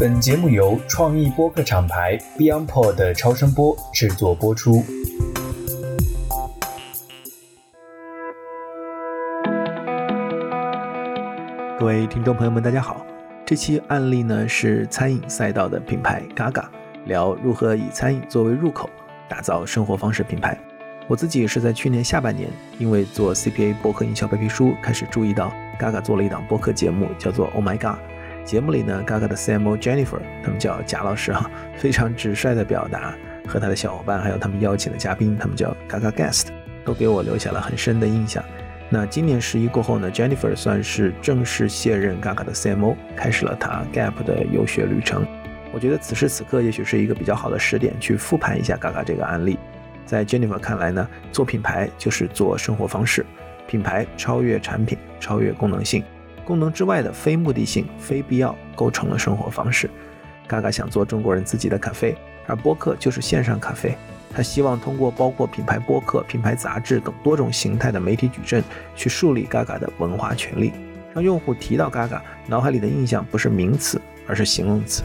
本节目由创意播客厂牌 BeyondPod 的超声波制作播出。各位听众朋友们，大家好。这期案例呢是餐饮赛道的品牌 Gaga，聊如何以餐饮作为入口，打造生活方式品牌。我自己是在去年下半年，因为做 CPA 博客营销白皮书，开始注意到 Gaga 做了一档播客节目，叫做 Oh My God。节目里呢，Gaga 的 CMO Jennifer，他们叫贾老师哈，非常直率的表达，和他的小伙伴，还有他们邀请的嘉宾，他们叫 Gaga Guest，都给我留下了很深的印象。那今年十一过后呢，Jennifer 算是正式卸任 Gaga 的 CMO，开始了他 Gap 的游学旅程。我觉得此时此刻也许是一个比较好的时点，去复盘一下 Gaga 这个案例。在 Jennifer 看来呢，做品牌就是做生活方式，品牌超越产品，超越功能性，功能之外的非目的性、非必要构成了生活方式。Gaga 想做中国人自己的咖啡，而播客就是线上咖啡。他希望通过包括品牌播客、品牌杂志等多种形态的媒体矩阵，去树立 Gaga 的文化权利，让用户提到 Gaga，脑海里的印象不是名词，而是形容词。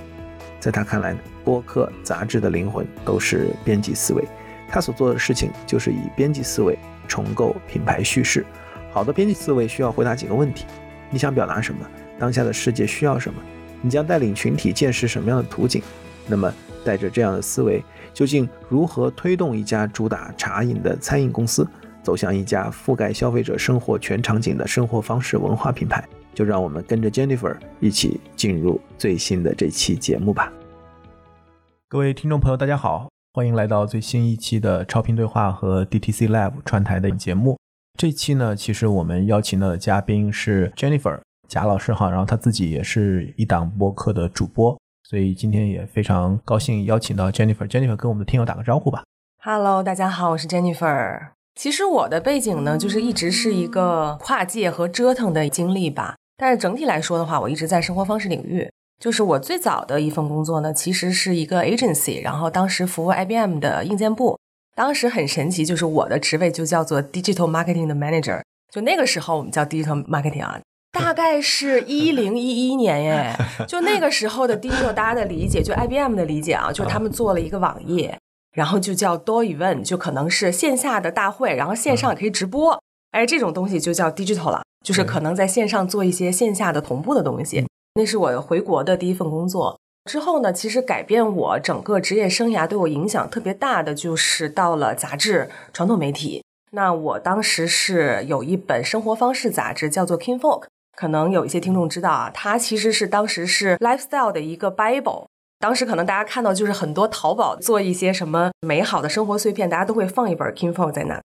在他看来，播客、杂志的灵魂都是编辑思维。他所做的事情就是以编辑思维重构品牌叙事。好的编辑思维需要回答几个问题：你想表达什么？当下的世界需要什么？你将带领群体见识什么样的图景？那么，带着这样的思维，究竟如何推动一家主打茶饮的餐饮公司走向一家覆盖消费者生活全场景的生活方式文化品牌？就让我们跟着 Jennifer 一起进入最新的这期节目吧。各位听众朋友，大家好。欢迎来到最新一期的超频对话和 DTC Lab 串台的节目。这期呢，其实我们邀请到的嘉宾是 Jennifer 贾老师哈，然后他自己也是一档播客的主播，所以今天也非常高兴邀请到 Jennifer。Jennifer 跟我们的听友打个招呼吧。Hello，大家好，我是 Jennifer。其实我的背景呢，就是一直是一个跨界和折腾的经历吧。但是整体来说的话，我一直在生活方式领域。就是我最早的一份工作呢，其实是一个 agency，然后当时服务 IBM 的硬件部。当时很神奇，就是我的职位就叫做 digital marketing 的 manager。就那个时候我们叫 digital marketing 啊，大概是一零一一年耶。就那个时候的 digital，大家的理解，就 IBM 的理解啊，就他们做了一个网页，然后就叫 do event，就可能是线下的大会，然后线上也可以直播。哎，这种东西就叫 digital 了，就是可能在线上做一些线下的同步的东西。那是我回国的第一份工作。之后呢，其实改变我整个职业生涯、对我影响特别大的，就是到了杂志传统媒体。那我当时是有一本生活方式杂志，叫做《King Folk》，可能有一些听众知道啊，它其实是当时是 lifestyle 的一个 bible。当时可能大家看到就是很多淘宝做一些什么美好的生活碎片，大家都会放一本《King Folk》在那。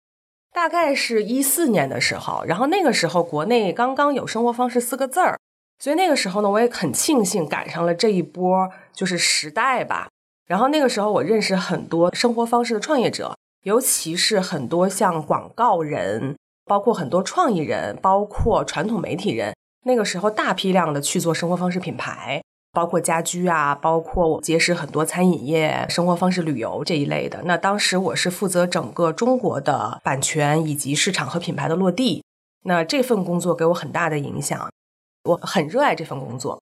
大概是一四年的时候，然后那个时候国内刚刚有“生活方式”四个字儿。所以那个时候呢，我也很庆幸赶上了这一波，就是时代吧。然后那个时候，我认识很多生活方式的创业者，尤其是很多像广告人，包括很多创意人，包括传统媒体人。那个时候大批量的去做生活方式品牌，包括家居啊，包括我结识很多餐饮业、生活方式旅游这一类的。那当时我是负责整个中国的版权以及市场和品牌的落地。那这份工作给我很大的影响。我很热爱这份工作。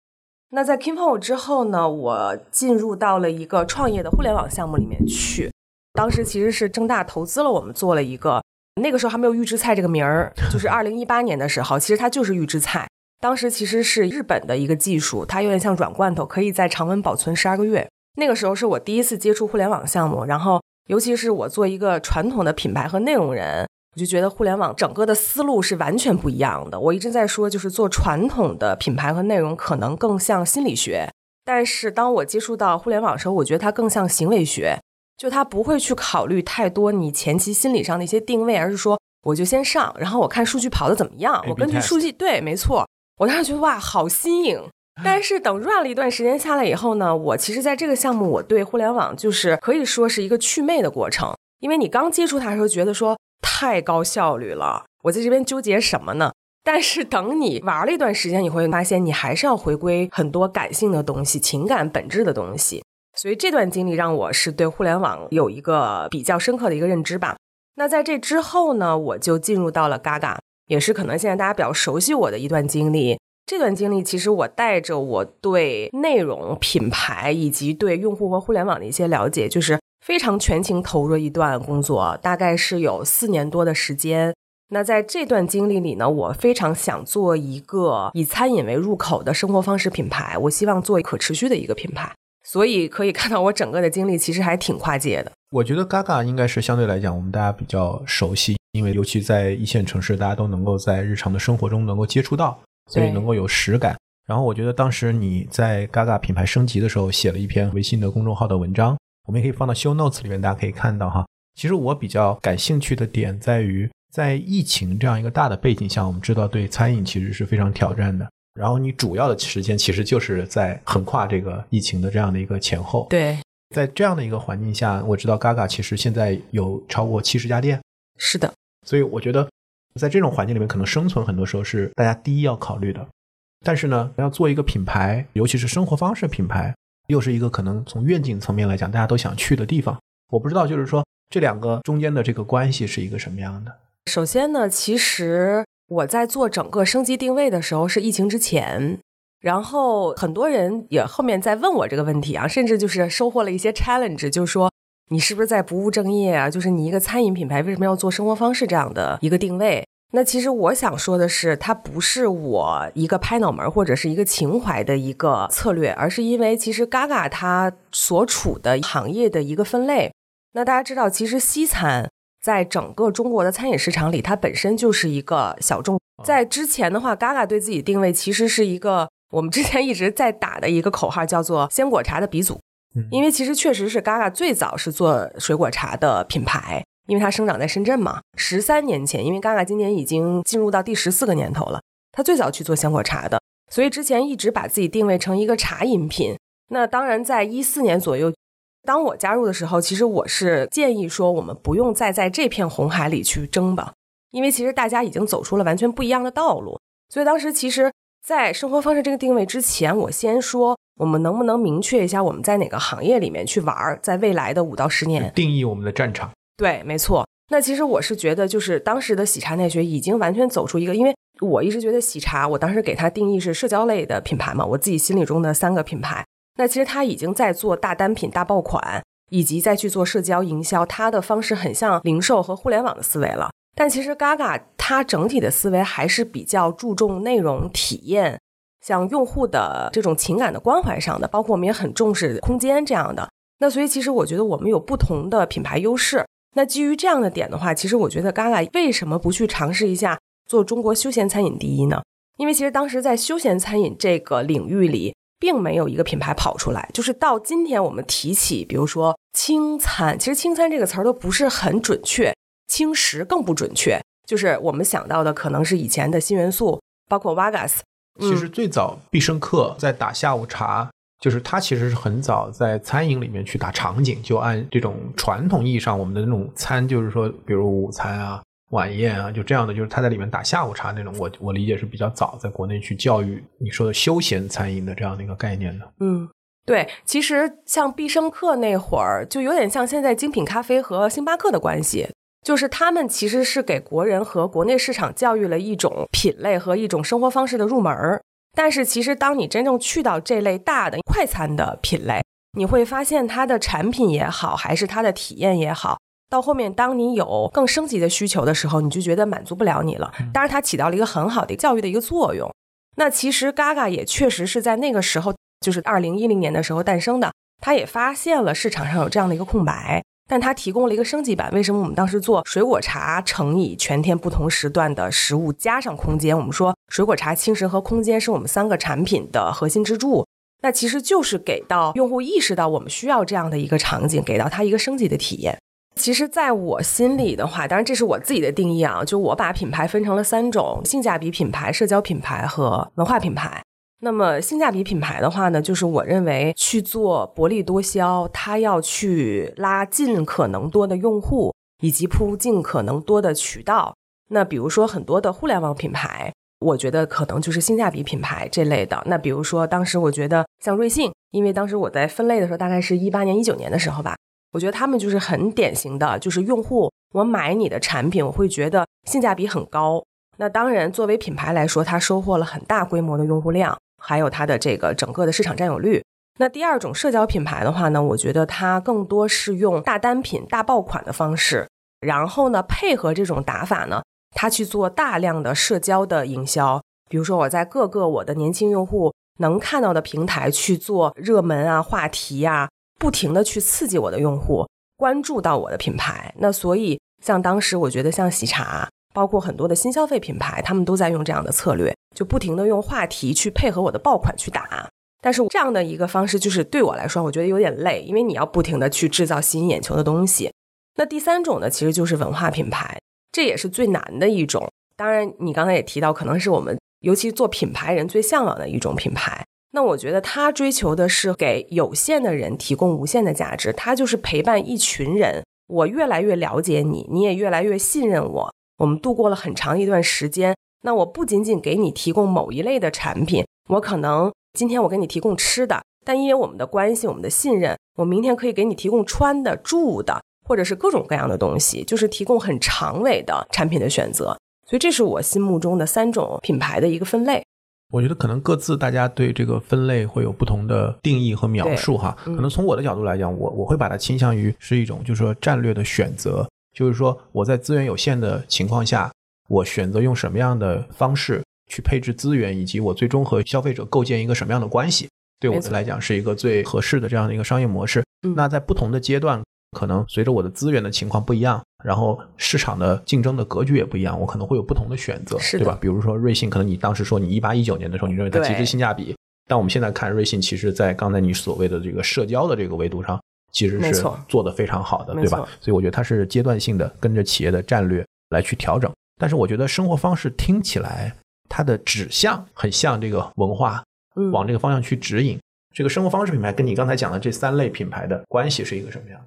那在 Kimpo 之后呢，我进入到了一个创业的互联网项目里面去。当时其实是正大投资了我们做了一个，那个时候还没有预制菜这个名儿，就是二零一八年的时候，其实它就是预制菜。当时其实是日本的一个技术，它有点像软罐头，可以在常温保存十二个月。那个时候是我第一次接触互联网项目，然后尤其是我做一个传统的品牌和内容人。我就觉得互联网整个的思路是完全不一样的。我一直在说，就是做传统的品牌和内容可能更像心理学，但是当我接触到互联网的时候，我觉得它更像行为学。就它不会去考虑太多你前期心理上的一些定位，而是说我就先上，然后我看数据跑的怎么样，我根据数据对，没错。我当时觉得哇，好新颖。但是等 run 了一段时间下来以后呢，我其实在这个项目，我对互联网就是可以说是一个祛魅的过程，因为你刚接触它的时候觉得说。太高效率了，我在这边纠结什么呢？但是等你玩了一段时间，你会发现你还是要回归很多感性的东西、情感本质的东西。所以这段经历让我是对互联网有一个比较深刻的一个认知吧。那在这之后呢，我就进入到了 Gaga，也是可能现在大家比较熟悉我的一段经历。这段经历，其实我带着我对内容、品牌以及对用户和互联网的一些了解，就是非常全情投入一段工作，大概是有四年多的时间。那在这段经历里呢，我非常想做一个以餐饮为入口的生活方式品牌，我希望做可持续的一个品牌。所以可以看到，我整个的经历其实还挺跨界的。我觉得 Gaga 应该是相对来讲，我们大家比较熟悉，因为尤其在一线城市，大家都能够在日常的生活中能够接触到。所以能够有实感。然后我觉得当时你在 Gaga 品牌升级的时候写了一篇微信的公众号的文章，我们也可以放到 Show Notes 里面，大家可以看到哈。其实我比较感兴趣的点在于，在疫情这样一个大的背景下，我们知道对餐饮其实是非常挑战的。然后你主要的时间其实就是在横跨这个疫情的这样的一个前后。对，在这样的一个环境下，我知道 Gaga 其实现在有超过七十家店。是的，所以我觉得。在这种环境里面，可能生存很多时候是大家第一要考虑的。但是呢，要做一个品牌，尤其是生活方式品牌，又是一个可能从愿景层面来讲，大家都想去的地方。我不知道，就是说这两个中间的这个关系是一个什么样的。首先呢，其实我在做整个升级定位的时候是疫情之前，然后很多人也后面在问我这个问题啊，甚至就是收获了一些 challenge，就是说。你是不是在不务正业啊？就是你一个餐饮品牌，为什么要做生活方式这样的一个定位？那其实我想说的是，它不是我一个拍脑门或者是一个情怀的一个策略，而是因为其实 Gaga 它所处的行业的一个分类。那大家知道，其实西餐在整个中国的餐饮市场里，它本身就是一个小众。在之前的话，Gaga 对自己定位其实是一个我们之前一直在打的一个口号，叫做鲜果茶的鼻祖。因为其实确实是 Gaga 最早是做水果茶的品牌，因为它生长在深圳嘛。十三年前，因为 Gaga 今年已经进入到第十四个年头了，他最早去做鲜果茶的，所以之前一直把自己定位成一个茶饮品。那当然，在一四年左右，当我加入的时候，其实我是建议说，我们不用再在这片红海里去争吧，因为其实大家已经走出了完全不一样的道路。所以当时其实。在生活方式这个定位之前，我先说，我们能不能明确一下我们在哪个行业里面去玩？在未来的五到十年，定义我们的战场。对，没错。那其实我是觉得，就是当时的喜茶奈雪已经完全走出一个，因为我一直觉得喜茶，我当时给它定义是社交类的品牌嘛，我自己心里中的三个品牌。那其实它已经在做大单品、大爆款，以及再去做社交营销，它的方式很像零售和互联网的思维了。但其实 Gaga 它整体的思维还是比较注重内容体验，像用户的这种情感的关怀上的，包括我们也很重视空间这样的。那所以其实我觉得我们有不同的品牌优势。那基于这样的点的话，其实我觉得 Gaga 为什么不去尝试一下做中国休闲餐饮第一呢？因为其实当时在休闲餐饮这个领域里，并没有一个品牌跑出来。就是到今天我们提起，比如说轻餐，其实轻餐这个词儿都不是很准确。轻食更不准确，就是我们想到的可能是以前的新元素，包括 Vagas。其实最早必胜客在打下午茶，就是他其实是很早在餐饮里面去打场景，就按这种传统意义上我们的那种餐，就是说比如午餐啊、晚宴啊，就这样的，就是他在里面打下午茶那种。我我理解是比较早在国内去教育你说的休闲餐饮的这样的一个概念的。嗯，对，其实像必胜客那会儿，就有点像现在精品咖啡和星巴克的关系。就是他们其实是给国人和国内市场教育了一种品类和一种生活方式的入门儿，但是其实当你真正去到这类大的快餐的品类，你会发现它的产品也好，还是它的体验也好，到后面当你有更升级的需求的时候，你就觉得满足不了你了。当然，它起到了一个很好的教育的一个作用。那其实 Gaga 也确实是在那个时候，就是二零一零年的时候诞生的，他也发现了市场上有这样的一个空白。但它提供了一个升级版。为什么我们当时做水果茶乘以全天不同时段的食物加上空间？我们说水果茶、轻食和空间是我们三个产品的核心支柱。那其实就是给到用户意识到我们需要这样的一个场景，给到他一个升级的体验。其实，在我心里的话，当然这是我自己的定义啊，就我把品牌分成了三种：性价比品牌、社交品牌和文化品牌。那么性价比品牌的话呢，就是我认为去做薄利多销，它要去拉尽可能多的用户，以及铺尽可能多的渠道。那比如说很多的互联网品牌，我觉得可能就是性价比品牌这类的。那比如说当时我觉得像瑞幸，因为当时我在分类的时候，大概是一八年、一九年的时候吧，我觉得他们就是很典型的，就是用户我买你的产品，我会觉得性价比很高。那当然，作为品牌来说，它收获了很大规模的用户量，还有它的这个整个的市场占有率。那第二种社交品牌的话呢，我觉得它更多是用大单品、大爆款的方式，然后呢，配合这种打法呢，它去做大量的社交的营销。比如说，我在各个我的年轻用户能看到的平台去做热门啊、话题啊，不停的去刺激我的用户关注到我的品牌。那所以，像当时我觉得像喜茶。包括很多的新消费品牌，他们都在用这样的策略，就不停的用话题去配合我的爆款去打。但是这样的一个方式，就是对我来说，我觉得有点累，因为你要不停的去制造吸引眼球的东西。那第三种呢，其实就是文化品牌，这也是最难的一种。当然，你刚才也提到，可能是我们尤其做品牌人最向往的一种品牌。那我觉得他追求的是给有限的人提供无限的价值，他就是陪伴一群人，我越来越了解你，你也越来越信任我。我们度过了很长一段时间，那我不仅仅给你提供某一类的产品，我可能今天我给你提供吃的，但因为我们的关系、我们的信任，我明天可以给你提供穿的、住的，或者是各种各样的东西，就是提供很长尾的产品的选择。所以这是我心目中的三种品牌的一个分类。我觉得可能各自大家对这个分类会有不同的定义和描述哈。可能从我的角度来讲，我我会把它倾向于是一种，就是说战略的选择。就是说，我在资源有限的情况下，我选择用什么样的方式去配置资源，以及我最终和消费者构建一个什么样的关系，对我们来讲是一个最合适的这样的一个商业模式。那在不同的阶段，可能随着我的资源的情况不一样，然后市场的竞争的格局也不一样，我可能会有不同的选择，对吧？比如说瑞幸，可能你当时说你一八一九年的时候，你认为它极致性价比，但我们现在看瑞幸，其实在刚才你所谓的这个社交的这个维度上。其实是做的非常好的，对吧？所以我觉得它是阶段性的，跟着企业的战略来去调整。但是我觉得生活方式听起来它的指向很像这个文化，往这个方向去指引。这个生活方式品牌跟你刚才讲的这三类品牌的关系是一个什么样？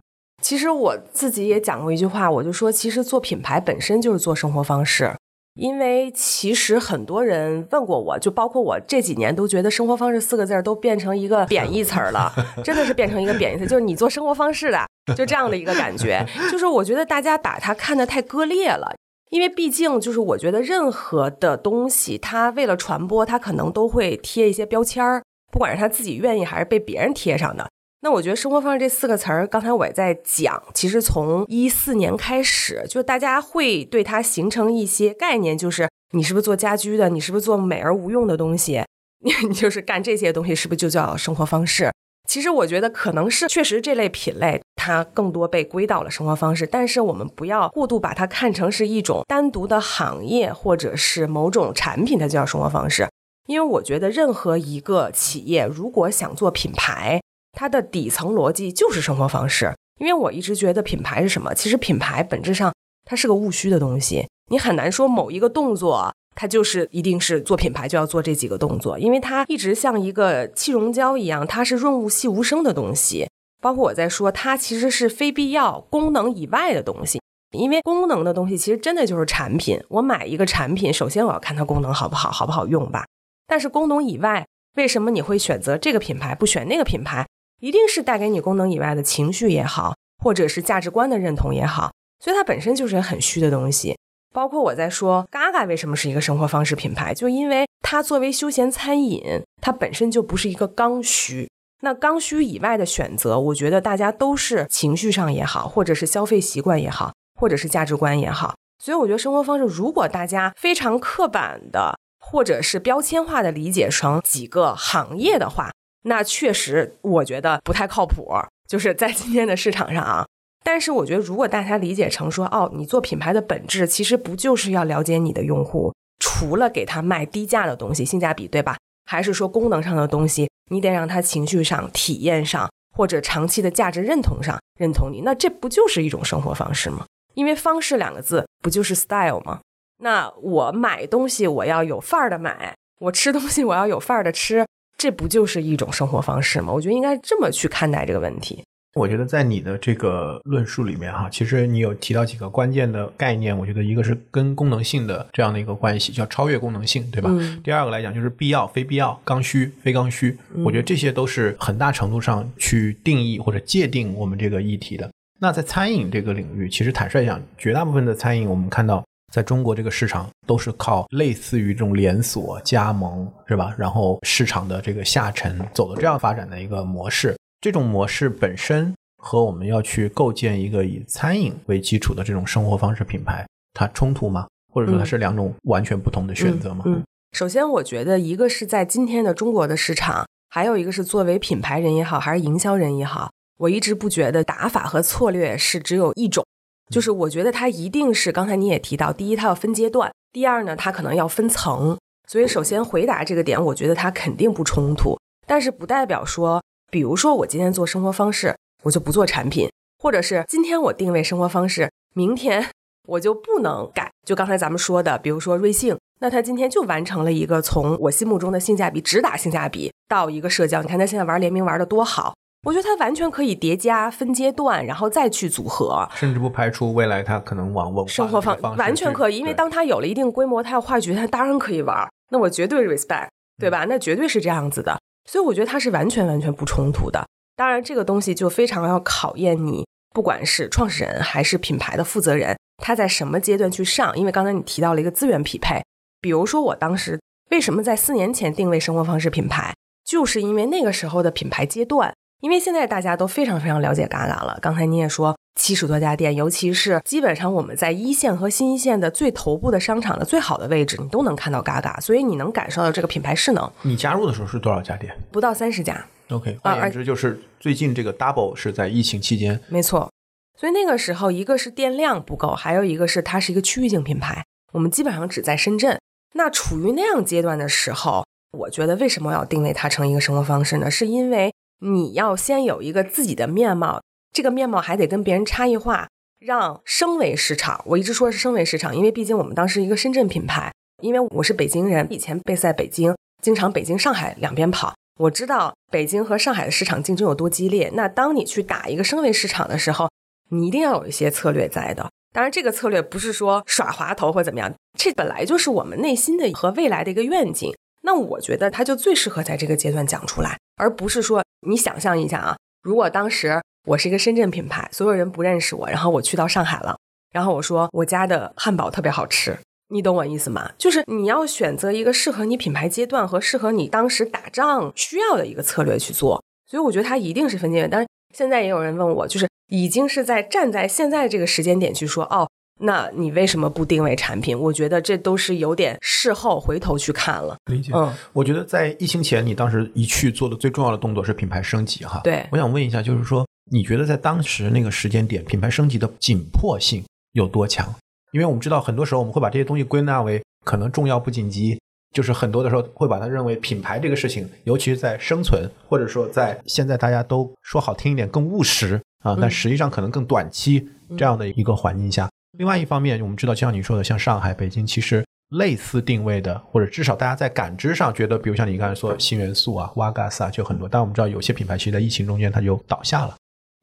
其实我自己也讲过一句话，我就说，其实做品牌本身就是做生活方式。因为其实很多人问过我，就包括我这几年都觉得“生活方式”四个字儿都变成一个贬义词儿了，真的是变成一个贬义词，就是你做生活方式的，就这样的一个感觉。就是我觉得大家把它看得太割裂了，因为毕竟就是我觉得任何的东西，它为了传播，它可能都会贴一些标签儿，不管是他自己愿意还是被别人贴上的。那我觉得“生活方式”这四个词儿，刚才我也在讲，其实从一四年开始，就大家会对它形成一些概念，就是你是不是做家居的，你是不是做美而无用的东西，你你就是干这些东西，是不是就叫生活方式？其实我觉得可能是确实这类品类它更多被归到了生活方式，但是我们不要过度把它看成是一种单独的行业或者是某种产品，它叫生活方式。因为我觉得任何一个企业如果想做品牌，它的底层逻辑就是生活方式，因为我一直觉得品牌是什么？其实品牌本质上它是个务虚的东西，你很难说某一个动作它就是一定是做品牌就要做这几个动作，因为它一直像一个气溶胶一样，它是润物细无声的东西。包括我在说，它其实是非必要功能以外的东西，因为功能的东西其实真的就是产品。我买一个产品，首先我要看它功能好不好，好不好用吧。但是功能以外，为什么你会选择这个品牌不选那个品牌？一定是带给你功能以外的情绪也好，或者是价值观的认同也好，所以它本身就是很虚的东西。包括我在说，Gaga 为什么是一个生活方式品牌，就因为它作为休闲餐饮，它本身就不是一个刚需。那刚需以外的选择，我觉得大家都是情绪上也好，或者是消费习惯也好，或者是价值观也好。所以我觉得生活方式，如果大家非常刻板的，或者是标签化的理解成几个行业的话，那确实，我觉得不太靠谱，就是在今天的市场上啊。但是，我觉得如果大家理解成说，哦，你做品牌的本质其实不就是要了解你的用户，除了给他卖低价的东西，性价比对吧？还是说功能上的东西，你得让他情绪上、体验上，或者长期的价值认同上认同你，那这不就是一种生活方式吗？因为方式两个字不就是 style 吗？那我买东西我要有范儿的买，我吃东西我要有范儿的吃。这不就是一种生活方式吗？我觉得应该这么去看待这个问题。我觉得在你的这个论述里面，哈，其实你有提到几个关键的概念。我觉得一个是跟功能性的这样的一个关系，叫超越功能性，对吧？第二个来讲就是必要、非必要、刚需、非刚需。我觉得这些都是很大程度上去定义或者界定我们这个议题的。那在餐饮这个领域，其实坦率讲，绝大部分的餐饮我们看到在中国这个市场都是靠类似于这种连锁加盟，是吧？然后市场的这个下沉走的这样发展的一个模式，这种模式本身和我们要去构建一个以餐饮为基础的这种生活方式品牌，它冲突吗？或者说它是两种完全不同的选择吗？嗯，首先我觉得一个是在今天的中国的市场，还有一个是作为品牌人也好，还是营销人也好，我一直不觉得打法和策略是只有一种。就是我觉得它一定是刚才你也提到，第一它要分阶段，第二呢它可能要分层。所以首先回答这个点，我觉得它肯定不冲突，但是不代表说，比如说我今天做生活方式，我就不做产品，或者是今天我定位生活方式，明天我就不能改。就刚才咱们说的，比如说瑞幸，那他今天就完成了一个从我心目中的性价比直打性价比到一个社交，你看他现在玩联名玩的多好。我觉得它完全可以叠加、分阶段，然后再去组合，甚至不排除未来它可能往文生活方完全可以，因为当它有了一定规模，它要话剧，它当然可以玩。那我绝对 respect，对吧？那绝对是这样子的，所以我觉得它是完全完全不冲突的。当然，这个东西就非常要考验你，不管是创始人还是品牌的负责人，他在什么阶段去上。因为刚才你提到了一个资源匹配，比如说我当时为什么在四年前定位生活方式品牌，就是因为那个时候的品牌阶段。因为现在大家都非常非常了解嘎嘎了。刚才你也说七十多家店，尤其是基本上我们在一线和新一线的最头部的商场的最好的位置，你都能看到嘎嘎，所以你能感受到这个品牌势能。你加入的时候是多少家店？不到三十家。OK，换言之就是最近这个 Double 是在疫情期间。没错，所以那个时候一个是店量不够，还有一个是它是一个区域性品牌，我们基本上只在深圳。那处于那样阶段的时候，我觉得为什么要定位它成一个生活方式呢？是因为。你要先有一个自己的面貌，这个面貌还得跟别人差异化，让升维市场。我一直说是升维市场，因为毕竟我们当时一个深圳品牌，因为我是北京人，以前备赛北京，经常北京、上海两边跑，我知道北京和上海的市场竞争有多激烈。那当你去打一个升维市场的时候，你一定要有一些策略在的。当然，这个策略不是说耍滑头或怎么样，这本来就是我们内心的和未来的一个愿景。那我觉得它就最适合在这个阶段讲出来，而不是说。你想象一下啊，如果当时我是一个深圳品牌，所有人不认识我，然后我去到上海了，然后我说我家的汉堡特别好吃，你懂我意思吗？就是你要选择一个适合你品牌阶段和适合你当时打仗需要的一个策略去做。所以我觉得它一定是分阶段。但是现在也有人问我，就是已经是在站在现在这个时间点去说哦。那你为什么不定位产品？我觉得这都是有点事后回头去看了。理解。嗯，我觉得在疫情前，你当时一去做的最重要的动作是品牌升级，哈。对。我想问一下，就是说，你觉得在当时那个时间点，品牌升级的紧迫性有多强？因为我们知道，很多时候我们会把这些东西归纳为可能重要不紧急，就是很多的时候会把它认为品牌这个事情，尤其是在生存，或者说在现在大家都说好听一点更务实啊，但实际上可能更短期这样的一个环境下。另外一方面，我们知道，就像你说的，像上海、北京，其实类似定位的，或者至少大家在感知上觉得，比如像你刚才说新元素啊、瓦嘎斯啊，就很多。但我们知道，有些品牌其实，在疫情中间它就倒下了。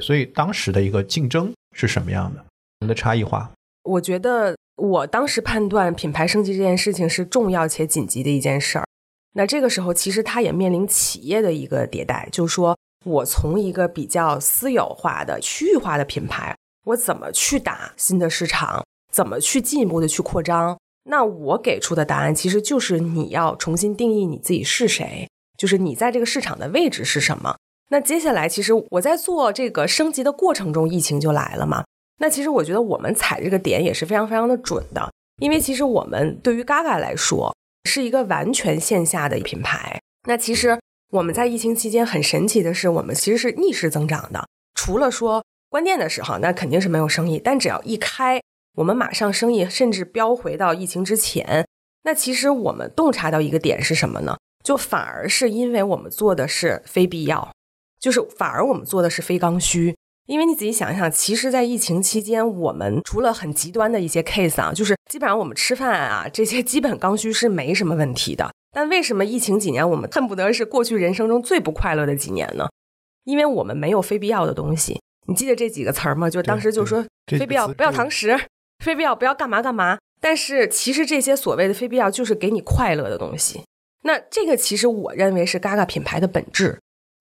所以当时的一个竞争是什么样的？我们的差异化？我觉得我当时判断品牌升级这件事情是重要且紧急的一件事儿。那这个时候，其实它也面临企业的一个迭代，就是说我从一个比较私有化的区域化的品牌。我怎么去打新的市场？怎么去进一步的去扩张？那我给出的答案其实就是你要重新定义你自己是谁，就是你在这个市场的位置是什么。那接下来，其实我在做这个升级的过程中，疫情就来了嘛。那其实我觉得我们踩这个点也是非常非常的准的，因为其实我们对于 Gaga 来说是一个完全线下的品牌。那其实我们在疫情期间很神奇的是，我们其实是逆势增长的，除了说。关店的时候，那肯定是没有生意。但只要一开，我们马上生意甚至飙回到疫情之前。那其实我们洞察到一个点是什么呢？就反而是因为我们做的是非必要，就是反而我们做的是非刚需。因为你仔细想一想，其实，在疫情期间，我们除了很极端的一些 case 啊，就是基本上我们吃饭啊这些基本刚需是没什么问题的。但为什么疫情几年，我们恨不得是过去人生中最不快乐的几年呢？因为我们没有非必要的东西。你记得这几个词儿吗？就当时就说非必要不要堂食，非必要不要干嘛干嘛。但是其实这些所谓的非必要就是给你快乐的东西。那这个其实我认为是 Gaga 品牌的本质，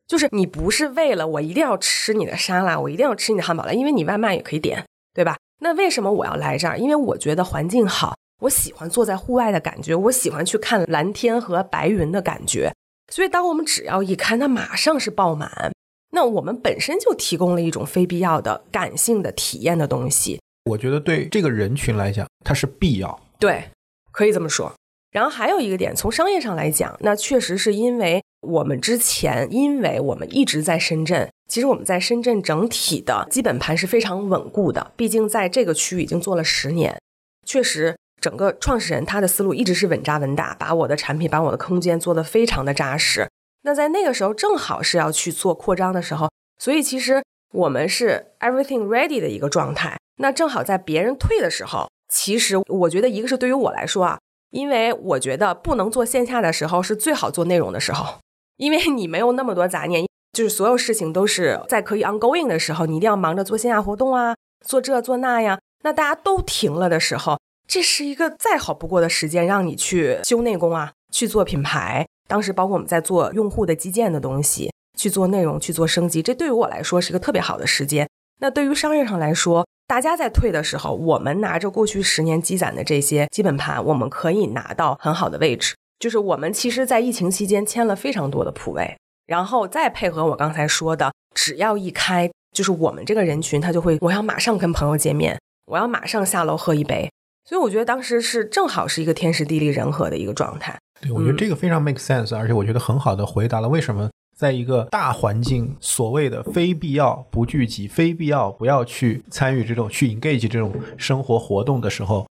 就是你不是为了我一定要吃你的沙拉，我一定要吃你的汉堡了，因为你外卖也可以点，对吧？那为什么我要来这儿？因为我觉得环境好，我喜欢坐在户外的感觉，我喜欢去看蓝天和白云的感觉。所以，当我们只要一开，那马上是爆满。那我们本身就提供了一种非必要的感性的体验的东西。我觉得对这个人群来讲，它是必要。对，可以这么说。然后还有一个点，从商业上来讲，那确实是因为我们之前，因为我们一直在深圳，其实我们在深圳整体的基本盘是非常稳固的。毕竟在这个区域已经做了十年，确实整个创始人他的思路一直是稳扎稳打，把我的产品、把我的空间做得非常的扎实。那在那个时候正好是要去做扩张的时候，所以其实我们是 everything ready 的一个状态。那正好在别人退的时候，其实我觉得一个是对于我来说啊。因为我觉得不能做线下的时候是最好做内容的时候，因为你没有那么多杂念，就是所有事情都是在可以 ongoing 的时候，你一定要忙着做线下活动啊，做这做那呀。那大家都停了的时候，这是一个再好不过的时间，让你去修内功啊，去做品牌。当时包括我们在做用户的基建的东西，去做内容，去做升级，这对于我来说是一个特别好的时间。那对于商业上来说，大家在退的时候，我们拿着过去十年积攒的这些基本盘，我们可以拿到很好的位置。就是我们其实，在疫情期间签了非常多的铺位，然后再配合我刚才说的，只要一开，就是我们这个人群，他就会，我要马上跟朋友见面，我要马上下楼喝一杯。所以我觉得当时是正好是一个天时地利人和的一个状态。对，我觉得这个非常 make sense，而且我觉得很好的回答了为什么。在一个大环境，所谓的非必要不聚集，非必要不要去参与这种去 engage 这种生活活动的时候，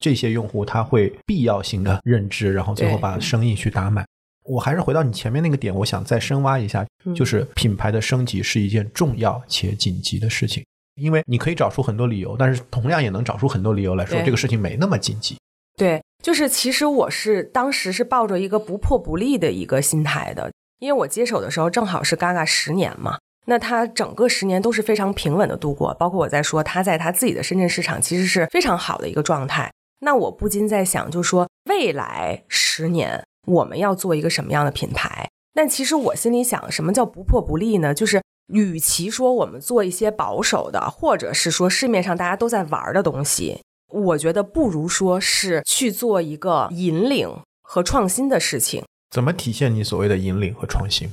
这些用户他会必要性的认知，然后最后把生意去打满。我还是回到你前面那个点，我想再深挖一下，就是品牌的升级是一件重要且紧急的事情，因为你可以找出很多理由，但是同样也能找出很多理由来说这个事情没那么紧急。对，就是其实我是当时是抱着一个不破不立的一个心态的。因为我接手的时候正好是 Gaga 十年嘛，那他整个十年都是非常平稳的度过，包括我在说他在他自己的深圳市场其实是非常好的一个状态。那我不禁在想，就说未来十年我们要做一个什么样的品牌？但其实我心里想，什么叫不破不立呢？就是与其说我们做一些保守的，或者是说市面上大家都在玩的东西，我觉得不如说是去做一个引领和创新的事情。怎么体现你所谓的引领和创新？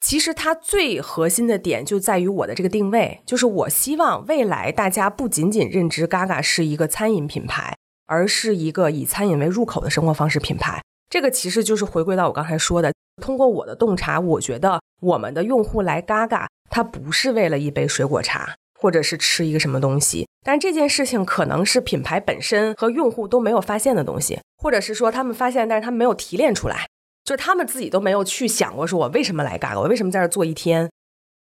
其实它最核心的点就在于我的这个定位，就是我希望未来大家不仅仅认知 Gaga 是一个餐饮品牌，而是一个以餐饮为入口的生活方式品牌。这个其实就是回归到我刚才说的，通过我的洞察，我觉得我们的用户来 Gaga，他不是为了一杯水果茶，或者是吃一个什么东西，但这件事情可能是品牌本身和用户都没有发现的东西，或者是说他们发现，但是他们没有提炼出来。就是他们自己都没有去想过，说我为什么来嘎嘎，我为什么在这做一天？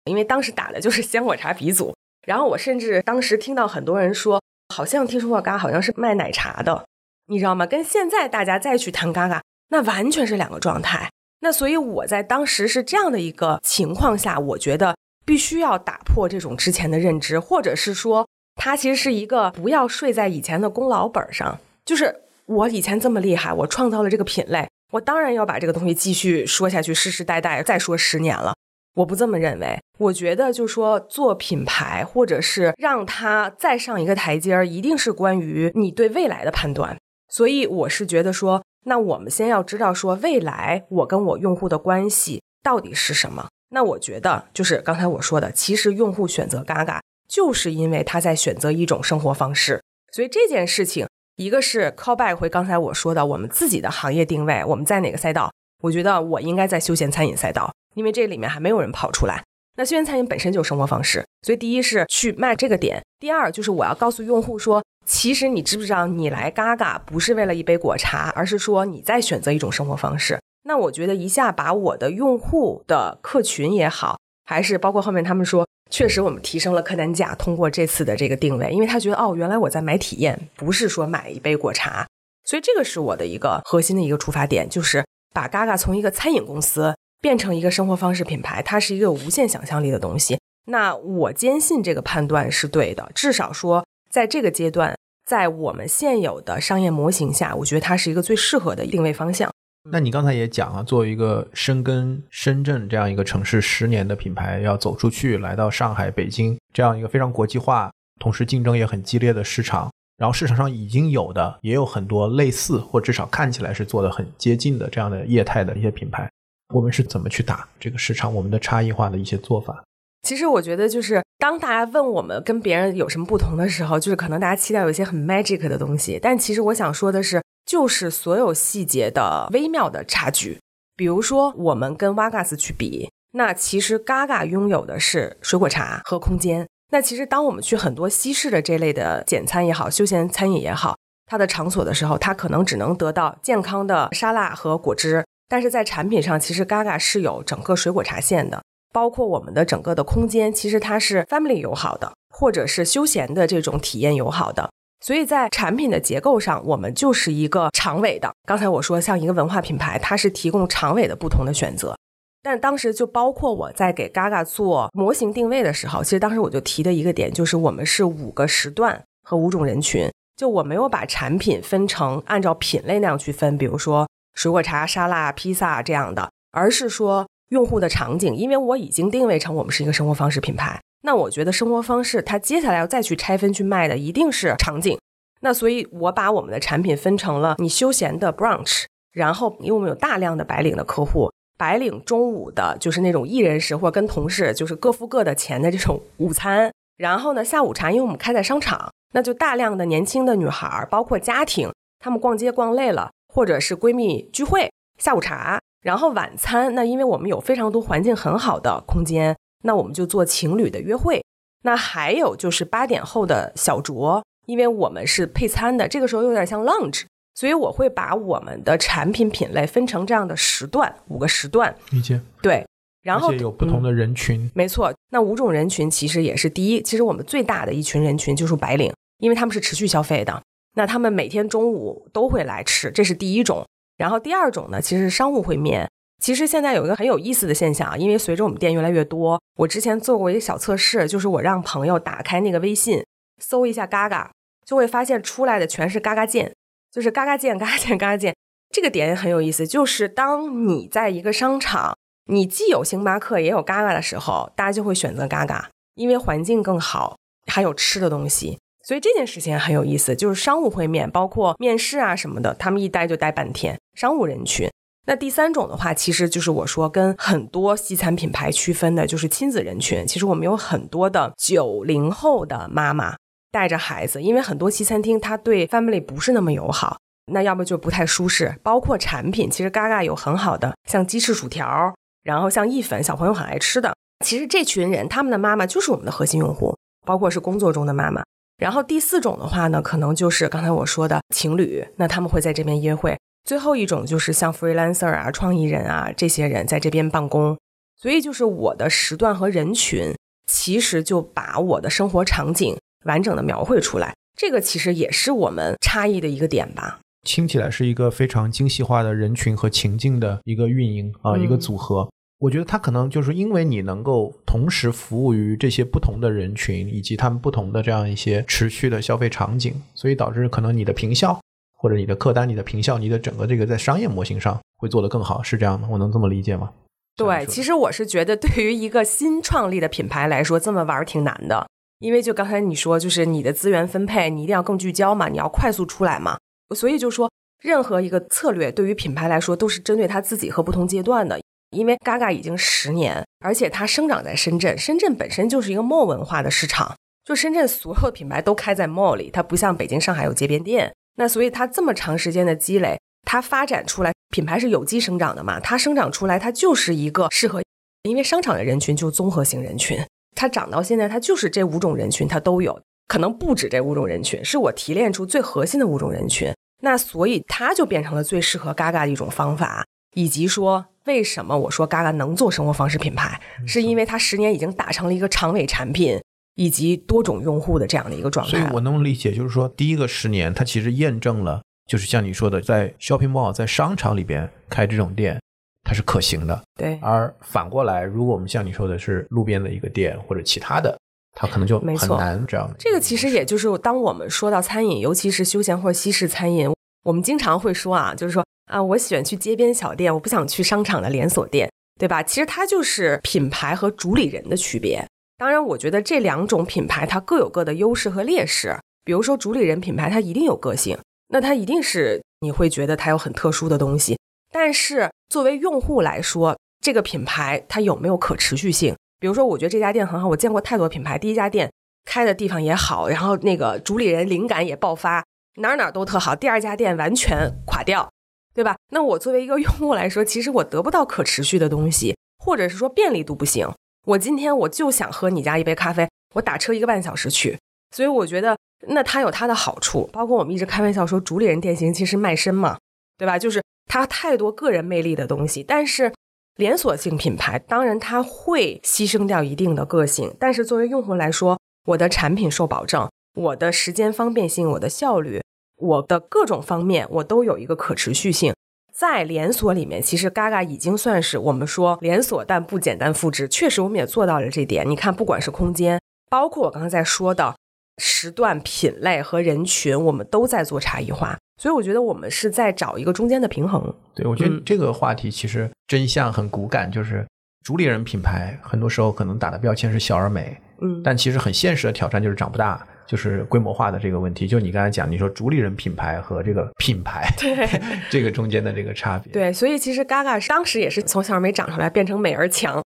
因为当时打的就是鲜果茶鼻祖。然后我甚至当时听到很多人说，好像听说过嘎嘎好像是卖奶茶的，你知道吗？跟现在大家再去谈嘎嘎，那完全是两个状态。那所以我在当时是这样的一个情况下，我觉得必须要打破这种之前的认知，或者是说，它其实是一个不要睡在以前的功劳本上，就是我以前这么厉害，我创造了这个品类。我当然要把这个东西继续说下去，世世代代再说十年了。我不这么认为，我觉得就说做品牌，或者是让它再上一个台阶儿，一定是关于你对未来的判断。所以我是觉得说，那我们先要知道说未来我跟我用户的关系到底是什么。那我觉得就是刚才我说的，其实用户选择嘎嘎，就是因为他在选择一种生活方式。所以这件事情。一个是 call back 回刚才我说的，我们自己的行业定位，我们在哪个赛道？我觉得我应该在休闲餐饮赛道，因为这里面还没有人跑出来。那休闲餐饮本身就是生活方式，所以第一是去卖这个点，第二就是我要告诉用户说，其实你知不知道，你来嘎嘎不是为了一杯果茶，而是说你在选择一种生活方式。那我觉得一下把我的用户的客群也好，还是包括后面他们说。确实，我们提升了客单价。通过这次的这个定位，因为他觉得哦，原来我在买体验，不是说买一杯果茶。所以这个是我的一个核心的一个出发点，就是把嘎嘎从一个餐饮公司变成一个生活方式品牌，它是一个有无限想象力的东西。那我坚信这个判断是对的，至少说在这个阶段，在我们现有的商业模型下，我觉得它是一个最适合的定位方向。那你刚才也讲了，作为一个深耕深圳这样一个城市十年的品牌，要走出去，来到上海、北京这样一个非常国际化、同时竞争也很激烈的市场，然后市场上已经有的也有很多类似或至少看起来是做的很接近的这样的业态的一些品牌，我们是怎么去打这个市场？我们的差异化的一些做法。其实我觉得，就是当大家问我们跟别人有什么不同的时候，就是可能大家期待有一些很 magic 的东西，但其实我想说的是，就是所有细节的微妙的差距。比如说，我们跟 Vagas 去比，那其实 Gaga 拥有的是水果茶和空间。那其实当我们去很多西式的这类的简餐也好，休闲餐饮也好，它的场所的时候，它可能只能得到健康的沙拉和果汁，但是在产品上，其实 Gaga 是有整个水果茶线的。包括我们的整个的空间，其实它是 family 友好的，或者是休闲的这种体验友好的。所以在产品的结构上，我们就是一个长尾的。刚才我说，像一个文化品牌，它是提供长尾的不同的选择。但当时就包括我在给 Gaga 做模型定位的时候，其实当时我就提的一个点，就是我们是五个时段和五种人群。就我没有把产品分成按照品类那样去分，比如说水果茶、沙拉、披萨这样的，而是说。用户的场景，因为我已经定位成我们是一个生活方式品牌，那我觉得生活方式它接下来要再去拆分去卖的一定是场景。那所以，我把我们的产品分成了你休闲的 brunch，然后因为我们有大量的白领的客户，白领中午的就是那种一人食或跟同事就是各付各的钱的这种午餐，然后呢下午茶，因为我们开在商场，那就大量的年轻的女孩，包括家庭，他们逛街逛累了，或者是闺蜜聚会，下午茶。然后晚餐，那因为我们有非常多环境很好的空间，那我们就做情侣的约会。那还有就是八点后的小酌，因为我们是配餐的，这个时候有点像 lunch，所以我会把我们的产品品类分成这样的时段，五个时段。理解。对，然后有不同的人群。没错，那五种人群其实也是第一，其实我们最大的一群人群就是白领，因为他们是持续消费的，那他们每天中午都会来吃，这是第一种。然后第二种呢，其实是商务会面。其实现在有一个很有意思的现象啊，因为随着我们店越来越多，我之前做过一个小测试，就是我让朋友打开那个微信，搜一下嘎嘎，就会发现出来的全是嘎嘎键，就是嘎嘎键、嘎嘎键、嘎嘎键。这个点也很有意思，就是当你在一个商场，你既有星巴克也有嘎嘎的时候，大家就会选择嘎嘎，因为环境更好，还有吃的东西。所以这件事情很有意思，就是商务会面，包括面试啊什么的，他们一待就待半天。商务人群，那第三种的话，其实就是我说跟很多西餐品牌区分的，就是亲子人群。其实我们有很多的九零后的妈妈带着孩子，因为很多西餐厅它对 family 不是那么友好，那要不就不太舒适。包括产品，其实嘎嘎有很好的，像鸡翅薯条，然后像意粉，小朋友很爱吃的。其实这群人他们的妈妈就是我们的核心用户，包括是工作中的妈妈。然后第四种的话呢，可能就是刚才我说的情侣，那他们会在这边约会。最后一种就是像 freelancer 啊、创意人啊这些人在这边办公。所以就是我的时段和人群，其实就把我的生活场景完整的描绘出来。这个其实也是我们差异的一个点吧。听起来是一个非常精细化的人群和情境的一个运营啊，一个组合。我觉得它可能就是因为你能够同时服务于这些不同的人群以及他们不同的这样一些持续的消费场景，所以导致可能你的平效或者你的客单、你的平效、你的整个这个在商业模型上会做得更好，是这样吗？我能这么理解吗？对，其实我是觉得对于一个新创立的品牌来说，这么玩挺难的，因为就刚才你说，就是你的资源分配你一定要更聚焦嘛，你要快速出来嘛，所以就说任何一个策略对于品牌来说都是针对他自己和不同阶段的。因为 Gaga 已经十年，而且它生长在深圳，深圳本身就是一个 mall 文化的市场，就深圳所有的品牌都开在 mall 里，它不像北京、上海有街边店。那所以它这么长时间的积累，它发展出来品牌是有机生长的嘛？它生长出来，它就是一个适合，因为商场的人群就综合型人群，它长到现在，它就是这五种人群它都有，可能不止这五种人群，是我提炼出最核心的五种人群。那所以它就变成了最适合 Gaga 的一种方法，以及说。为什么我说嘎嘎能做生活方式品牌？是因为它十年已经打成了一个长尾产品以及多种用户的这样的一个状态。所以我能理解，就是说第一个十年，它其实验证了，就是像你说的，在 shopping mall 在商场里边开这种店，它是可行的。对。而反过来，如果我们像你说的是路边的一个店或者其他的，它可能就很难这样。这个其实也就是当我们说到餐饮，尤其是休闲或者西式餐饮，我们经常会说啊，就是说。啊，我喜欢去街边小店，我不想去商场的连锁店，对吧？其实它就是品牌和主理人的区别。当然，我觉得这两种品牌它各有各的优势和劣势。比如说主理人品牌，它一定有个性，那它一定是你会觉得它有很特殊的东西。但是作为用户来说，这个品牌它有没有可持续性？比如说，我觉得这家店很好，我见过太多品牌，第一家店开的地方也好，然后那个主理人灵感也爆发，哪哪都特好。第二家店完全垮掉，对吧？那我作为一个用户来说，其实我得不到可持续的东西，或者是说便利度不行。我今天我就想喝你家一杯咖啡，我打车一个半小时去，所以我觉得。那它有它的好处，包括我们一直开玩笑说，主理人店型其实卖身嘛，对吧？就是它太多个人魅力的东西。但是连锁性品牌，当然它会牺牲掉一定的个性。但是作为用户来说，我的产品受保证，我的时间方便性，我的效率，我的各种方面，我都有一个可持续性。在连锁里面，其实 Gaga 已经算是我们说连锁，但不简单复制。确实，我们也做到了这点。你看，不管是空间，包括我刚才在说的。时段、品类和人群，我们都在做差异化，所以我觉得我们是在找一个中间的平衡。对，我觉得这个话题其实真相很骨感，就是主理人品牌很多时候可能打的标签是小而美，嗯，但其实很现实的挑战就是长不大，就是规模化的这个问题。就你刚才讲，你说主理人品牌和这个品牌，对这个中间的这个差别，对，所以其实 Gaga 当时也是从小而美长出来，变成美而强，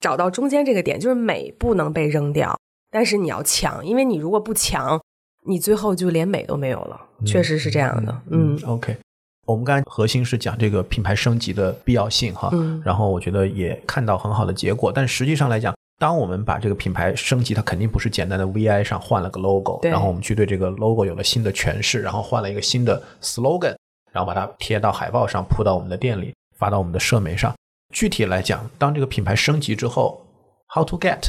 找到中间这个点，就是美不能被扔掉。但是你要强，因为你如果不强，你最后就连美都没有了。确实是这样的。嗯，OK，我们刚才核心是讲这个品牌升级的必要性哈，然后我觉得也看到很好的结果。但实际上来讲，当我们把这个品牌升级，它肯定不是简单的 VI 上换了个 logo，然后我们去对这个 logo 有了新的诠释，然后换了一个新的 slogan，然后把它贴到海报上，铺到我们的店里，发到我们的社媒上。具体来讲，当这个品牌升级之后，how to get？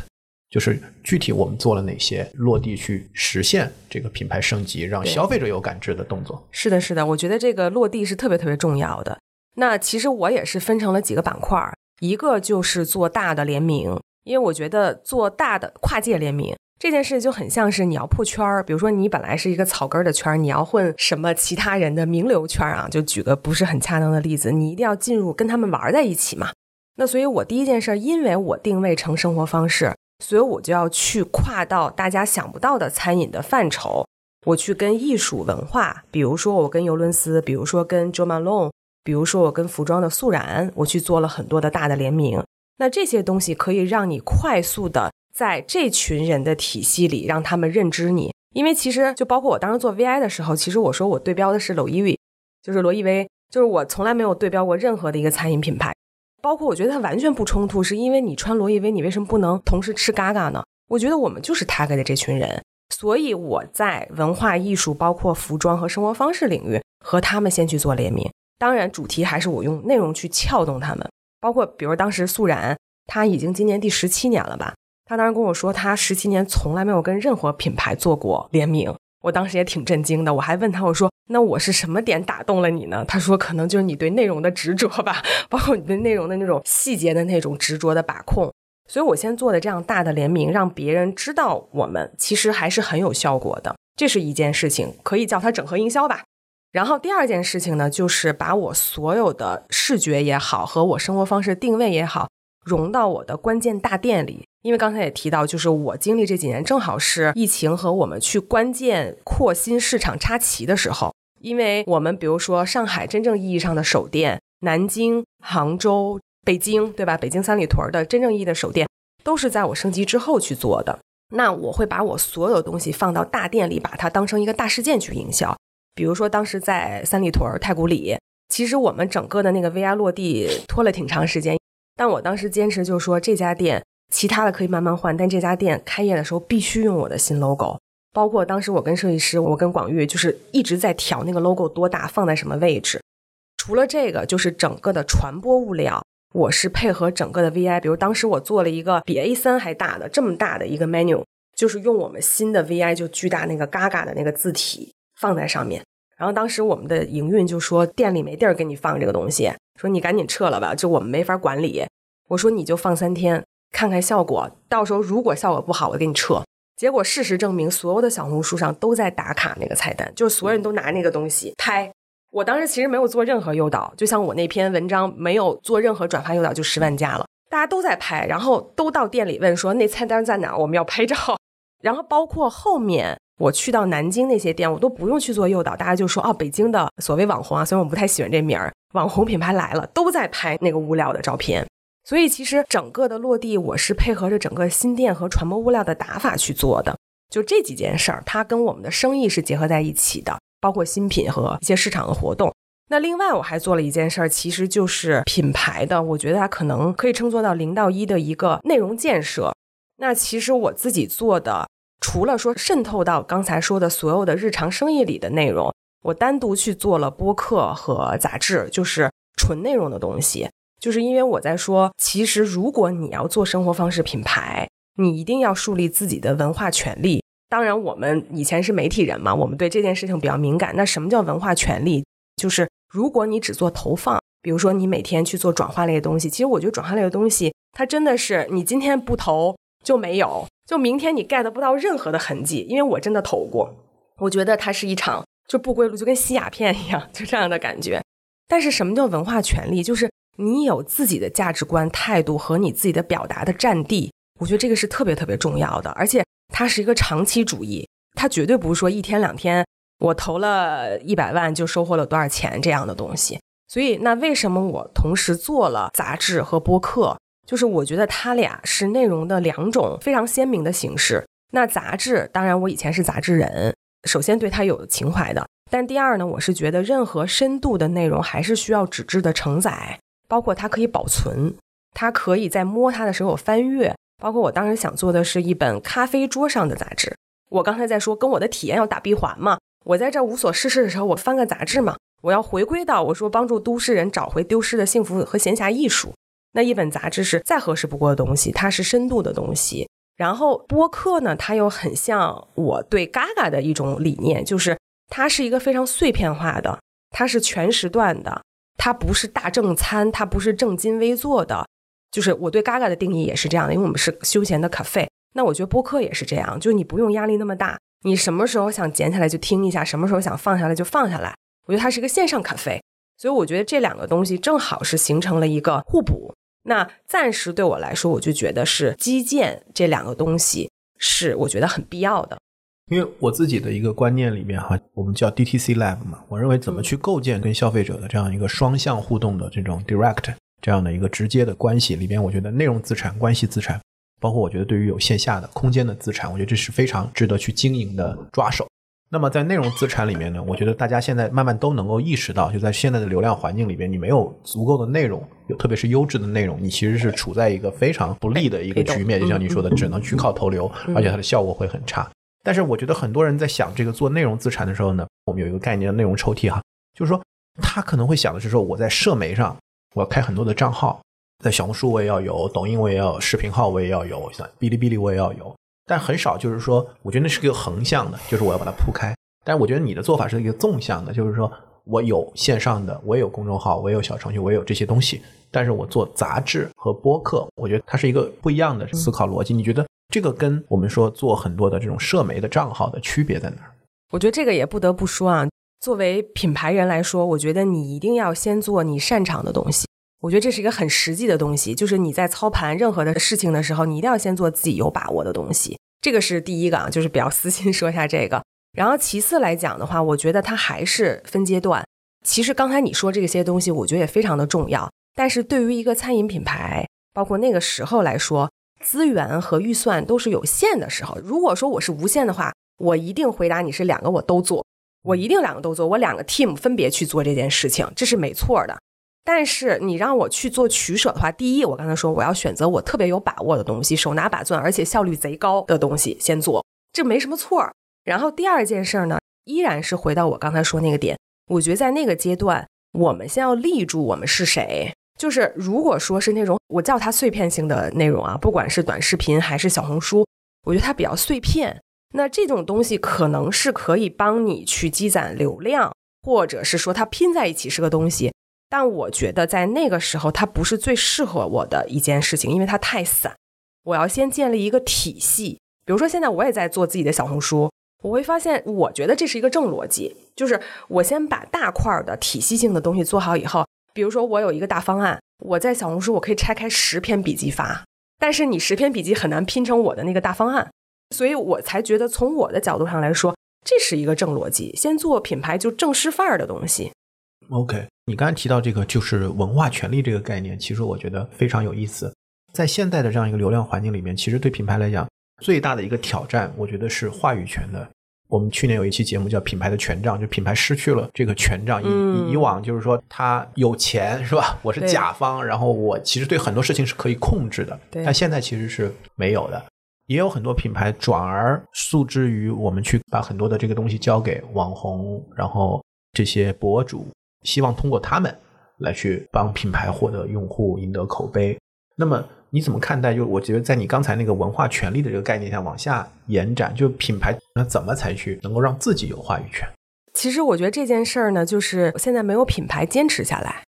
就是具体我们做了哪些落地去实现这个品牌升级，让消费者有感知的动作。是的，是的，我觉得这个落地是特别特别重要的。那其实我也是分成了几个板块，一个就是做大的联名，因为我觉得做大的跨界联名这件事就很像是你要破圈儿。比如说你本来是一个草根的圈儿，你要混什么其他人的名流圈儿啊？就举个不是很恰当的例子，你一定要进入跟他们玩在一起嘛。那所以我第一件事，因为我定位成生活方式。所以我就要去跨到大家想不到的餐饮的范畴，我去跟艺术文化，比如说我跟尤伦斯，比如说跟 Jo Malone，比如说我跟服装的素然，我去做了很多的大的联名。那这些东西可以让你快速的在这群人的体系里让他们认知你，因为其实就包括我当时做 VI 的时候，其实我说我对标的是罗意威，就是罗意威，就是我从来没有对标过任何的一个餐饮品牌。包括我觉得它完全不冲突，是因为你穿罗意威，你为什么不能同时吃嘎嘎呢？我觉得我们就是 tag 的这群人，所以我在文化艺术、包括服装和生活方式领域和他们先去做联名。当然，主题还是我用内容去撬动他们。包括比如当时素然，他已经今年第十七年了吧？他当时跟我说，他十七年从来没有跟任何品牌做过联名。我当时也挺震惊的，我还问他，我说：“那我是什么点打动了你呢？”他说：“可能就是你对内容的执着吧，包括你对内容的那种细节的那种执着的把控。”所以，我先做的这样大的联名，让别人知道我们其实还是很有效果的，这是一件事情，可以叫它整合营销吧。然后第二件事情呢，就是把我所有的视觉也好，和我生活方式定位也好，融到我的关键大店里。因为刚才也提到，就是我经历这几年正好是疫情和我们去关键扩新市场插旗的时候。因为我们比如说上海真正意义上的首店，南京、杭州、北京，对吧？北京三里屯的真正意义的首店，都是在我升级之后去做的。那我会把我所有东西放到大店里，把它当成一个大事件去营销。比如说当时在三里屯太古里，其实我们整个的那个 VI 落地拖了挺长时间，但我当时坚持就说这家店。其他的可以慢慢换，但这家店开业的时候必须用我的新 logo。包括当时我跟设计师，我跟广玉就是一直在调那个 logo 多大，放在什么位置。除了这个，就是整个的传播物料，我是配合整个的 VI。比如当时我做了一个比 A 三还大的这么大的一个 menu，就是用我们新的 VI 就巨大那个 Gaga 的那个字体放在上面。然后当时我们的营运就说店里没地儿给你放这个东西，说你赶紧撤了吧，就我们没法管理。我说你就放三天。看看效果，到时候如果效果不好，我给你撤。结果事实证明，所有的小红书上都在打卡那个菜单，就是所有人都拿那个东西拍。我当时其实没有做任何诱导，就像我那篇文章没有做任何转发诱导，就十万加了。大家都在拍，然后都到店里问说那菜单在哪，我们要拍照。然后包括后面我去到南京那些店，我都不用去做诱导，大家就说哦，北京的所谓网红啊，虽然我不太喜欢这名儿，网红品牌来了，都在拍那个物料的照片。所以其实整个的落地，我是配合着整个新店和传播物料的打法去做的。就这几件事儿，它跟我们的生意是结合在一起的，包括新品和一些市场的活动。那另外我还做了一件事儿，其实就是品牌的，我觉得它可能可以称作到零到一的一个内容建设。那其实我自己做的，除了说渗透到刚才说的所有的日常生意里的内容，我单独去做了播客和杂志，就是纯内容的东西。就是因为我在说，其实如果你要做生活方式品牌，你一定要树立自己的文化权利。当然，我们以前是媒体人嘛，我们对这件事情比较敏感。那什么叫文化权利？就是如果你只做投放，比如说你每天去做转化类的东西，其实我觉得转化类的东西，它真的是你今天不投就没有，就明天你 get 不到任何的痕迹。因为我真的投过，我觉得它是一场就不归路，就跟吸鸦片一样，就这样的感觉。但是什么叫文化权利？就是你有自己的价值观、态度和你自己的表达的占地，我觉得这个是特别特别重要的，而且它是一个长期主义，它绝对不是说一天两天。我投了一百万就收获了多少钱这样的东西，所以那为什么我同时做了杂志和播客？就是我觉得它俩是内容的两种非常鲜明的形式。那杂志当然我以前是杂志人，首先对它有情怀的，但第二呢，我是觉得任何深度的内容还是需要纸质的承载，包括它可以保存，它可以在摸它的时候翻阅。包括我当时想做的是一本咖啡桌上的杂志，我刚才在说跟我的体验要打闭环嘛。我在这无所事事的时候，我翻个杂志嘛。我要回归到我说帮助都市人找回丢失的幸福和闲暇艺术。那一本杂志是再合适不过的东西，它是深度的东西。然后播客呢，它又很像我对 Gaga 的一种理念，就是它是一个非常碎片化的，它是全时段的，它不是大正餐，它不是正襟危坐的。就是我对 Gaga 的定义也是这样的，因为我们是休闲的咖啡。那我觉得播客也是这样，就你不用压力那么大。你什么时候想捡起来就听一下，什么时候想放下来就放下来。我觉得它是一个线上咖啡，所以我觉得这两个东西正好是形成了一个互补。那暂时对我来说，我就觉得是基建这两个东西是我觉得很必要的。因为我自己的一个观念里面哈，我们叫 DTC Lab 嘛，我认为怎么去构建跟消费者的这样一个双向互动的这种 direct 这样的一个直接的关系里边，我觉得内容资产、关系资产。包括我觉得，对于有线下的空间的资产，我觉得这是非常值得去经营的抓手。那么在内容资产里面呢，我觉得大家现在慢慢都能够意识到，就在现在的流量环境里边，你没有足够的内容，有特别是优质的内容，你其实是处在一个非常不利的一个局面。就像你说的，只能去靠投流，而且它的效果会很差。但是我觉得很多人在想这个做内容资产的时候呢，我们有一个概念的内容抽屉哈，就是说他可能会想的是说，我在社媒上我要开很多的账号。在小红书我也要有，抖音我也要有，视频号我也要有，像哔哩哔哩我也要有，但很少就是说，我觉得那是个横向的，就是我要把它铺开。但我觉得你的做法是一个纵向的，就是说我有线上的，我也有公众号，我也有小程序，我也有这些东西。但是我做杂志和播客，我觉得它是一个不一样的思考逻辑。你觉得这个跟我们说做很多的这种社媒的账号的区别在哪儿？我觉得这个也不得不说啊，作为品牌人来说，我觉得你一定要先做你擅长的东西。我觉得这是一个很实际的东西，就是你在操盘任何的事情的时候，你一定要先做自己有把握的东西。这个是第一个啊，就是比较私心说一下这个。然后其次来讲的话，我觉得它还是分阶段。其实刚才你说这些东西，我觉得也非常的重要。但是对于一个餐饮品牌，包括那个时候来说，资源和预算都是有限的时候。如果说我是无限的话，我一定回答你是两个我都做，我一定两个都做，我两个 team 分别去做这件事情，这是没错的。但是你让我去做取舍的话，第一，我刚才说我要选择我特别有把握的东西，手拿把攥，而且效率贼高的东西先做，这没什么错。然后第二件事呢，依然是回到我刚才说那个点，我觉得在那个阶段，我们先要立住我们是谁。就是如果说是那种我叫它碎片性的内容啊，不管是短视频还是小红书，我觉得它比较碎片。那这种东西可能是可以帮你去积攒流量，或者是说它拼在一起是个东西。但我觉得在那个时候，它不是最适合我的一件事情，因为它太散。我要先建立一个体系。比如说，现在我也在做自己的小红书，我会发现，我觉得这是一个正逻辑，就是我先把大块的体系性的东西做好以后，比如说我有一个大方案，我在小红书我可以拆开十篇笔记发，但是你十篇笔记很难拼成我的那个大方案，所以我才觉得从我的角度上来说，这是一个正逻辑，先做品牌就正式范儿的东西。OK，你刚才提到这个就是文化权利这个概念，其实我觉得非常有意思。在现在的这样一个流量环境里面，其实对品牌来讲，最大的一个挑战，我觉得是话语权的。我们去年有一期节目叫《品牌的权杖》，就品牌失去了这个权杖。以、嗯以往就是说他有钱是吧？我是甲方，然后我其实对很多事情是可以控制的，但现在其实是没有的。也有很多品牌转而诉之于我们去把很多的这个东西交给网红，然后这些博主，希望通过他们来去帮品牌获得用户、赢得口碑。那么你怎么看待？就我觉得在你刚才那个文化权利的这个概念下往下延展，就品牌那怎么才去能够让自己有话语权？其实我觉得这件事儿呢，就是现在没有品牌坚持下来，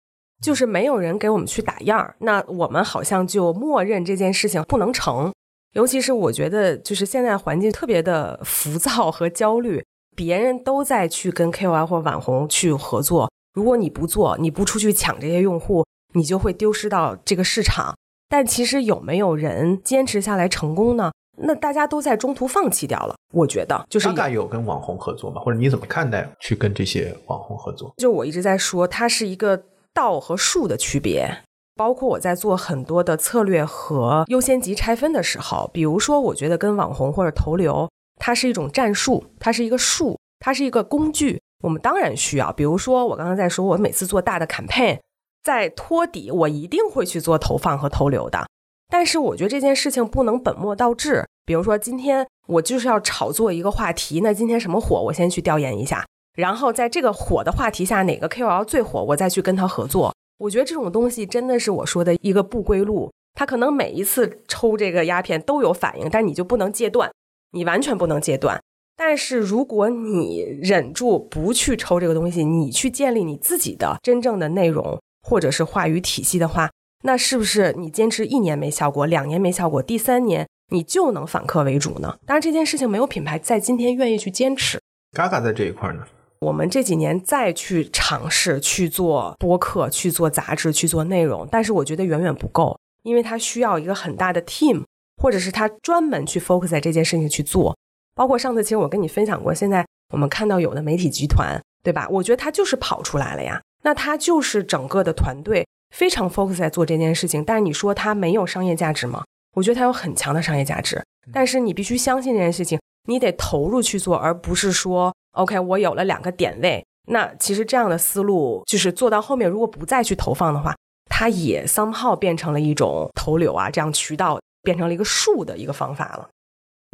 就是没有人给我们去打样儿，那我们好像就默认这件事情不能成。尤其是我觉得，就是现在环境特别的浮躁和焦虑，别人都在去跟 KOL 或网红去合作，如果你不做，你不出去抢这些用户，你就会丢失到这个市场。但其实有没有人坚持下来成功呢？那大家都在中途放弃掉了。我觉得就是大概有跟网红合作吗？或者你怎么看待去跟这些网红合作？就我一直在说，它是一个道和术的区别。包括我在做很多的策略和优先级拆分的时候，比如说，我觉得跟网红或者投流，它是一种战术，它是一个术，它是一个工具，我们当然需要。比如说，我刚刚在说，我每次做大的 campaign，在托底，我一定会去做投放和投流的。但是我觉得这件事情不能本末倒置。比如说，今天我就是要炒作一个话题，那今天什么火，我先去调研一下，然后在这个火的话题下，哪个 KOL 最火，我再去跟他合作。我觉得这种东西真的是我说的一个不归路。他可能每一次抽这个鸦片都有反应，但你就不能戒断，你完全不能戒断。但是如果你忍住不去抽这个东西，你去建立你自己的真正的内容或者是话语体系的话，那是不是你坚持一年没效果，两年没效果，第三年你就能反客为主呢？当然，这件事情没有品牌在今天愿意去坚持。嘎嘎在这一块呢？我们这几年再去尝试去做播客、去做杂志、去做内容，但是我觉得远远不够，因为它需要一个很大的 team，或者是他专门去 focus 在这件事情去做。包括上次其实我跟你分享过，现在我们看到有的媒体集团，对吧？我觉得他就是跑出来了呀，那他就是整个的团队非常 focus 在做这件事情。但是你说他没有商业价值吗？我觉得它有很强的商业价值，但是你必须相信这件事情，你得投入去做，而不是说 OK 我有了两个点位。那其实这样的思路就是做到后面，如果不再去投放的话，它也 somehow 变成了一种投流啊，这样渠道变成了一个数的一个方法了。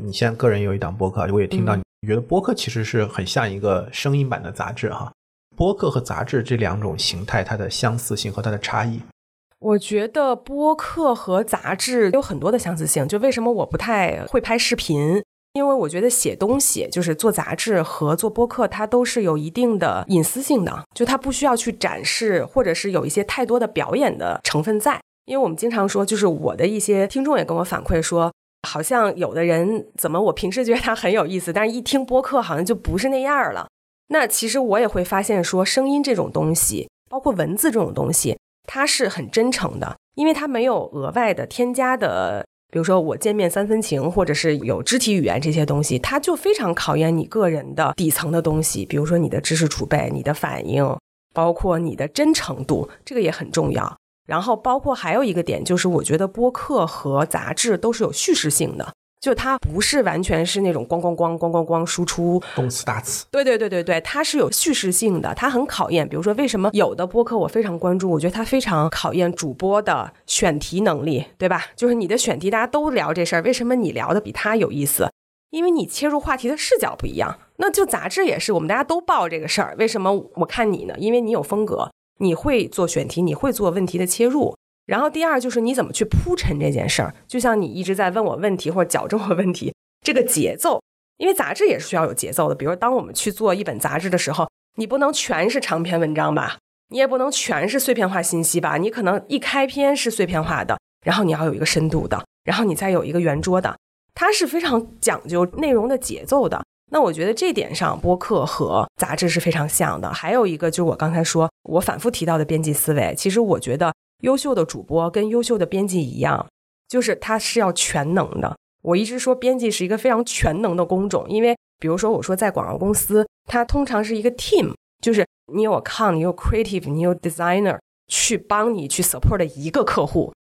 你现在个人有一档播客，我也听到嗯你觉得播客其实是很像一个声音版的杂志哈。播客和杂志这两种形态，它的相似性和它的差异，我觉得播客和杂志有很多的相似性。就为什么我不太会拍视频？因为我觉得写东西，就是做杂志和做播客，它都是有一定的隐私性的，就它不需要去展示，或者是有一些太多的表演的成分在。因为我们经常说，就是我的一些听众也跟我反馈说，好像有的人怎么我平时觉得他很有意思，但是一听播客好像就不是那样了。那其实我也会发现说，声音这种东西，包括文字这种东西，它是很真诚的，因为它没有额外的添加的，比如说我见面三分情，或者是有肢体语言这些东西，它就非常考验你个人的底层的东西，比如说你的知识储备、你的反应，包括你的真诚度，这个也很重要。然后包括还有一个点，就是我觉得播客和杂志都是有叙事性的，就它不是完全是那种咣咣咣咣咣咣输出，动词大词。对对对对对，它是有叙事性的，它很考验。比如说，为什么有的播客我非常关注？我觉得它非常考验主播的选题能力，对吧？就是你的选题，大家都聊这事儿，为什么你聊的比他有意思？因为你切入话题的视角不一样。那就杂志也是，我们大家都报这个事儿，为什么我看你呢？因为你有风格，你会做选题，你会做问题的切入。然后第二就是你怎么去铺陈这件事儿，就像你一直在问我问题或者矫正我问题，这个节奏，因为杂志也是需要有节奏的。比如当我们去做一本杂志的时候，你不能全是长篇文章吧，你也不能全是碎片化信息吧，你可能一开篇是碎片化的，然后你要有一个深度的，然后你再有一个圆桌的，它是非常讲究内容的节奏的。那我觉得这点上，播客和杂志是非常像的。还有一个就是我刚才说，我反复提到的编辑思维。其实我觉得，优秀的主播跟优秀的编辑一样，就是他是要全能的。我一直说，编辑是一个非常全能的工种，因为比如说，我说在广告公司，它通常是一个 team，就是你有 account，你有 creative，你有 designer 去帮你去 support 一个客户。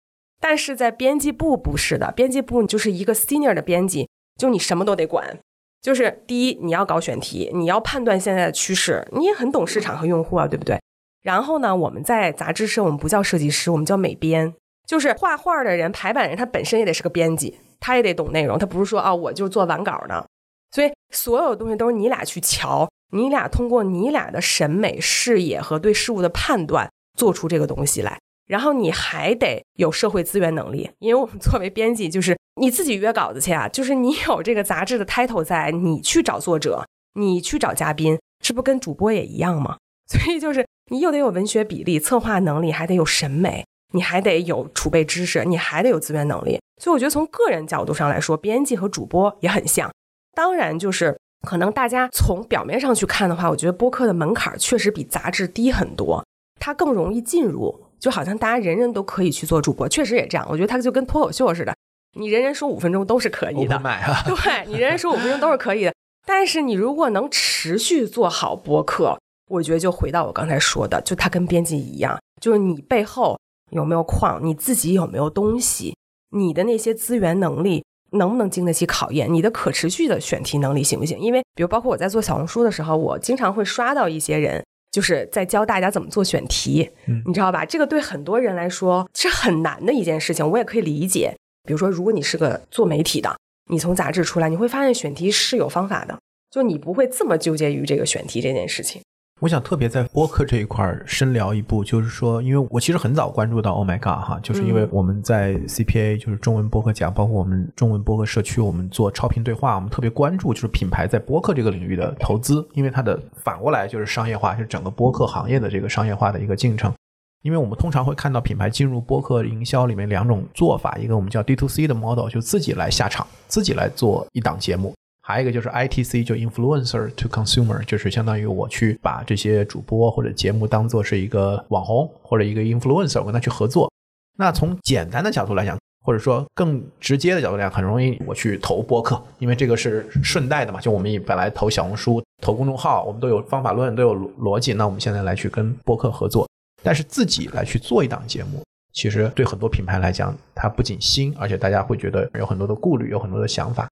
但是在编辑部不是的，编辑部你就是一个 senior 的编辑，就你什么都得管。就是第一，你要搞选题，你要判断现在的趋势，你也很懂市场和用户啊，对不对？然后呢，我们在杂志社，我们不叫设计师，我们叫美编，就是画画的人、排版人，他本身也得是个编辑，他也得懂内容，他不是说啊，我就做完稿的。所以所有东西都是你俩去瞧，你俩通过你俩的审美、视野和对事物的判断，做出这个东西来。然后你还得有社会资源能力，因为我们作为编辑，就是你自己约稿子去啊，就是你有这个杂志的 title 在，你去找作者，你去找嘉宾，这不跟主播也一样吗？所以就是你又得有文学比例、策划能力，还得有审美，你还得有储备知识，你还得有资源能力。所以我觉得从个人角度上来说，编辑和主播也很像。当然，就是可能大家从表面上去看的话，我觉得播客的门槛确实比杂志低很多，它更容易进入。就好像大家人人都可以去做主播，确实也这样。我觉得它就跟脱口秀似的，你人人说五分钟都是可以的。对你人人说五分钟都是可以的。但是你如果能持续做好播客，我觉得就回到我刚才说的，就它跟编辑一样，就是你背后有没有矿，你自己有没有东西，你的那些资源能力能不能经得起考验，你的可持续的选题能力行不行？因为比如包括我在做小红书的时候，我经常会刷到一些人。就是在教大家怎么做选题，你知道吧？这个对很多人来说是很难的一件事情，我也可以理解。比如说，如果你是个做媒体的，你从杂志出来，你会发现选题是有方法的，就你不会这么纠结于这个选题这件事情。我想特别在播客这一块深聊一步，就是说，因为我其实很早关注到 Oh My God 哈，就是因为我们在 CPA 就是中文播客奖，包括我们中文播客社区，我们做超频对话，我们特别关注就是品牌在播客这个领域的投资，因为它的反过来就是商业化，是整个播客行业的这个商业化的一个进程。因为我们通常会看到品牌进入播客营销里面两种做法，一个我们叫 D to C 的 model，就自己来下场，自己来做一档节目。还有一个就是 ITC，就 influencer to consumer，就是相当于我去把这些主播或者节目当做是一个网红或者一个 influencer，我跟他去合作。那从简单的角度来讲，或者说更直接的角度来讲，很容易我去投播客，因为这个是顺带的嘛。就我们本来投小红书、投公众号，我们都有方法论，都有逻辑。那我们现在来去跟播客合作，但是自己来去做一档节目，其实对很多品牌来讲，它不仅新，而且大家会觉得有很多的顾虑，有很多的想法。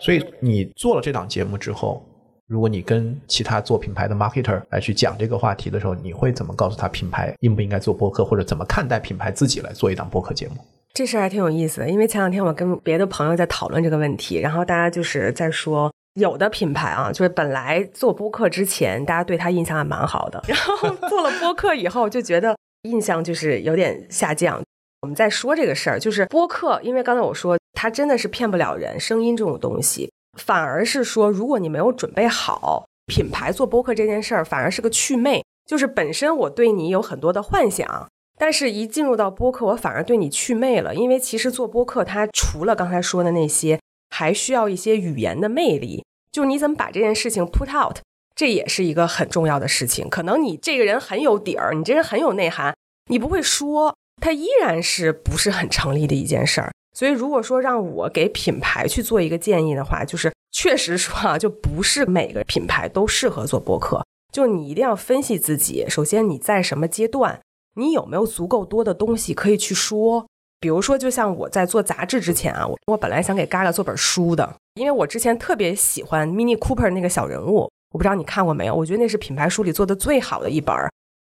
所以你做了这档节目之后，如果你跟其他做品牌的 marketer 来去讲这个话题的时候，你会怎么告诉他品牌应不应该做播客，或者怎么看待品牌自己来做一档播客节目？这事儿还挺有意思的，因为前两天我跟别的朋友在讨论这个问题，然后大家就是在说，有的品牌啊，就是本来做播客之前，大家对他印象还蛮好的，然后做了播客以后，就觉得印象就是有点下降。我们在说这个事儿，就是播客，因为刚才我说它真的是骗不了人，声音这种东西，反而是说，如果你没有准备好，品牌做播客这件事儿，反而是个祛魅。就是本身我对你有很多的幻想，但是一进入到播客，我反而对你祛魅了。因为其实做播客，它除了刚才说的那些，还需要一些语言的魅力。就你怎么把这件事情 put out，这也是一个很重要的事情。可能你这个人很有底儿，你这人很有内涵，你不会说。它依然是不是很成立的一件事儿，所以如果说让我给品牌去做一个建议的话，就是确实说啊，就不是每个品牌都适合做播客，就你一定要分析自己。首先你在什么阶段，你有没有足够多的东西可以去说？比如说，就像我在做杂志之前啊，我我本来想给 Gaga 做本书的，因为我之前特别喜欢 Mini Cooper 那个小人物，我不知道你看过没有？我觉得那是品牌书里做的最好的一本，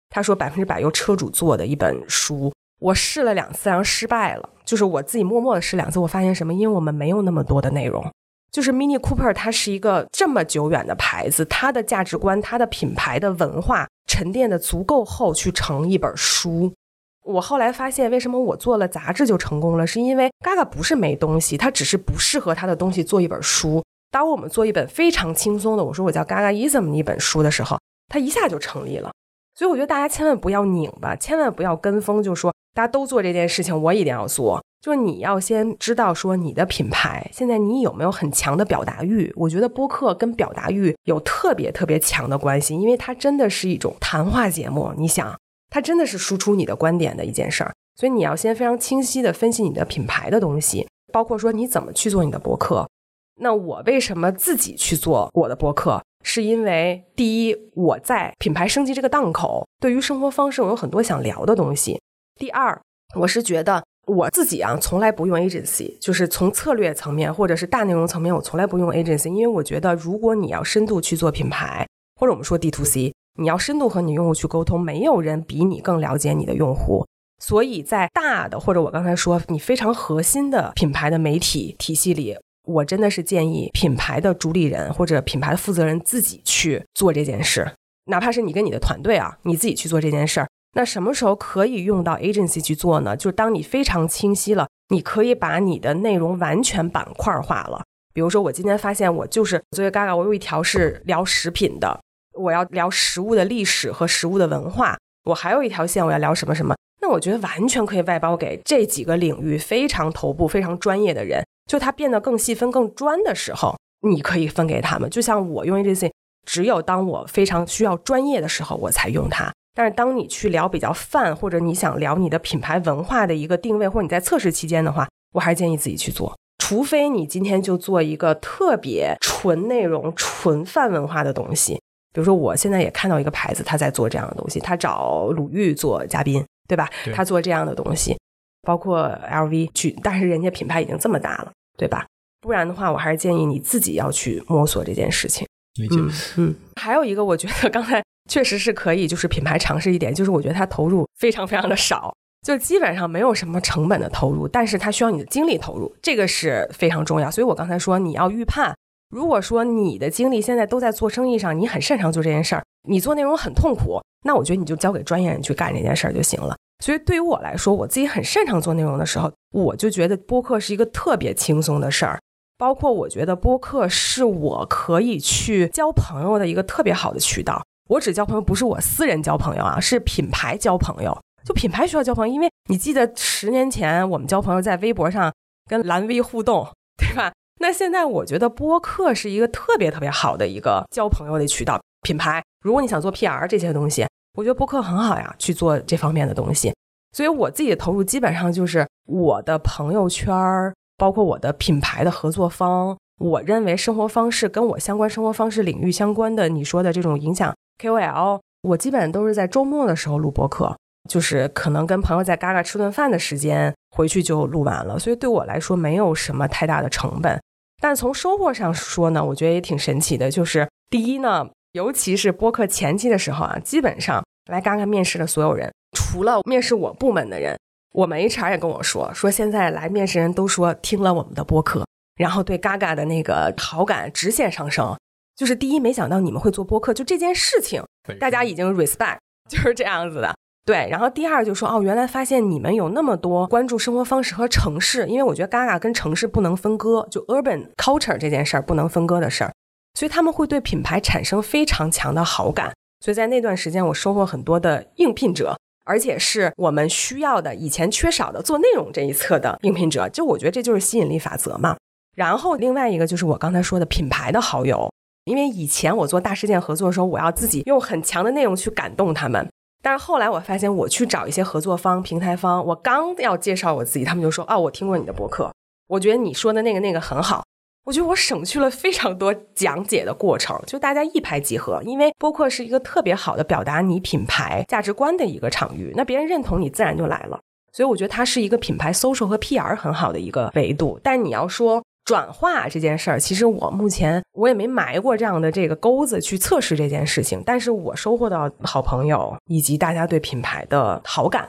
他说百分之百由车主做的一本书。我试了两次，然后失败了。就是我自己默默的试两次，我发现什么？因为我们没有那么多的内容。就是 Mini Cooper，它是一个这么久远的牌子，它的价值观、它的品牌的文化沉淀的足够厚，去成一本书。我后来发现，为什么我做了杂志就成功了？是因为 Gaga 不是没东西，它只是不适合他的东西做一本书。当我们做一本非常轻松的，我说我叫 Gagaism 一本书的时候，它一下就成立了。所以我觉得大家千万不要拧巴，千万不要跟风，就说。大家都做这件事情，我一定要做。就是你要先知道说你的品牌现在你有没有很强的表达欲？我觉得播客跟表达欲有特别特别强的关系，因为它真的是一种谈话节目。你想，它真的是输出你的观点的一件事儿，所以你要先非常清晰的分析你的品牌的东西，包括说你怎么去做你的博客。那我为什么自己去做我的博客？是因为第一，我在品牌升级这个档口，对于生活方式我有很多想聊的东西。第二，我是觉得。我自己啊，从来不用 agency，就是从策略层面或者是大内容层面，我从来不用 agency，因为我觉得如果你要深度去做品牌，或者我们说 D to C，你要深度和你用户去沟通，没有人比你更了解你的用户。所以在大的或者我刚才说你非常核心的品牌的媒体体系里，我真的是建议品牌的主理人或者品牌的负责人自己去做这件事，哪怕是你跟你的团队啊，你自己去做这件事儿。那什么时候可以用到 agency 去做呢？就是当你非常清晰了，你可以把你的内容完全板块化了。比如说，我今天发现我就是作为 Gaga，我有一条是聊食品的，我要聊食物的历史和食物的文化。我还有一条线，我要聊什么什么。那我觉得完全可以外包给这几个领域非常头部、非常专业的人。就它变得更细分、更专的时候，你可以分给他们。就像我用 AJC 只有当我非常需要专业的时候，我才用它。但是当你去聊比较泛，或者你想聊你的品牌文化的一个定位，或者你在测试期间的话，我还是建议自己去做。除非你今天就做一个特别纯内容、纯泛文化的东西，比如说我现在也看到一个牌子，他在做这样的东西，他找鲁豫做嘉宾，对吧？他做这样的东西，包括 LV 去，但是人家品牌已经这么大了，对吧？不然的话，我还是建议你自己要去摸索这件事情。理解。嗯，还有一个，我觉得刚才。确实是可以，就是品牌尝试一点，就是我觉得它投入非常非常的少，就基本上没有什么成本的投入，但是它需要你的精力投入，这个是非常重要。所以我刚才说你要预判，如果说你的精力现在都在做生意上，你很擅长做这件事儿，你做内容很痛苦，那我觉得你就交给专业人去干这件事儿就行了。所以对于我来说，我自己很擅长做内容的时候，我就觉得播客是一个特别轻松的事儿，包括我觉得播客是我可以去交朋友的一个特别好的渠道。我只交朋友，不是我私人交朋友啊，是品牌交朋友。就品牌需要交朋友，因为你记得十年前我们交朋友在微博上跟蓝 V 互动，对吧？那现在我觉得播客是一个特别特别好的一个交朋友的渠道。品牌，如果你想做 PR 这些东西，我觉得播客很好呀，去做这方面的东西。所以我自己的投入基本上就是我的朋友圈儿，包括我的品牌的合作方，我认为生活方式跟我相关生活方式领域相关的，你说的这种影响。KOL，我基本都是在周末的时候录播客，就是可能跟朋友在嘎嘎吃顿饭的时间回去就录完了，所以对我来说没有什么太大的成本。但从收获上说呢，我觉得也挺神奇的，就是第一呢，尤其是播客前期的时候啊，基本上来嘎嘎面试的所有人，除了面试我部门的人，我们 HR 也跟我说，说现在来面试人都说听了我们的播客，然后对嘎嘎的那个好感直线上升。就是第一，没想到你们会做播客，就这件事情，大家已经 respect，就是这样子的。对，然后第二就说，哦，原来发现你们有那么多关注生活方式和城市，因为我觉得 Gaga 跟城市不能分割，就 urban culture 这件事儿不能分割的事儿，所以他们会对品牌产生非常强的好感。所以在那段时间，我收获很多的应聘者，而且是我们需要的、以前缺少的做内容这一侧的应聘者。就我觉得这就是吸引力法则嘛。然后另外一个就是我刚才说的品牌的好友。因为以前我做大事件合作的时候，我要自己用很强的内容去感动他们。但是后来我发现，我去找一些合作方、平台方，我刚要介绍我自己，他们就说：“哦，我听过你的博客，我觉得你说的那个那个很好。”我觉得我省去了非常多讲解的过程，就大家一拍即合。因为播客是一个特别好的表达你品牌价值观的一个场域，那别人认同你，自然就来了。所以我觉得它是一个品牌 social 和 PR 很好的一个维度。但你要说，转化这件事儿，其实我目前我也没埋过这样的这个钩子去测试这件事情，但是我收获到好朋友以及大家对品牌的好感，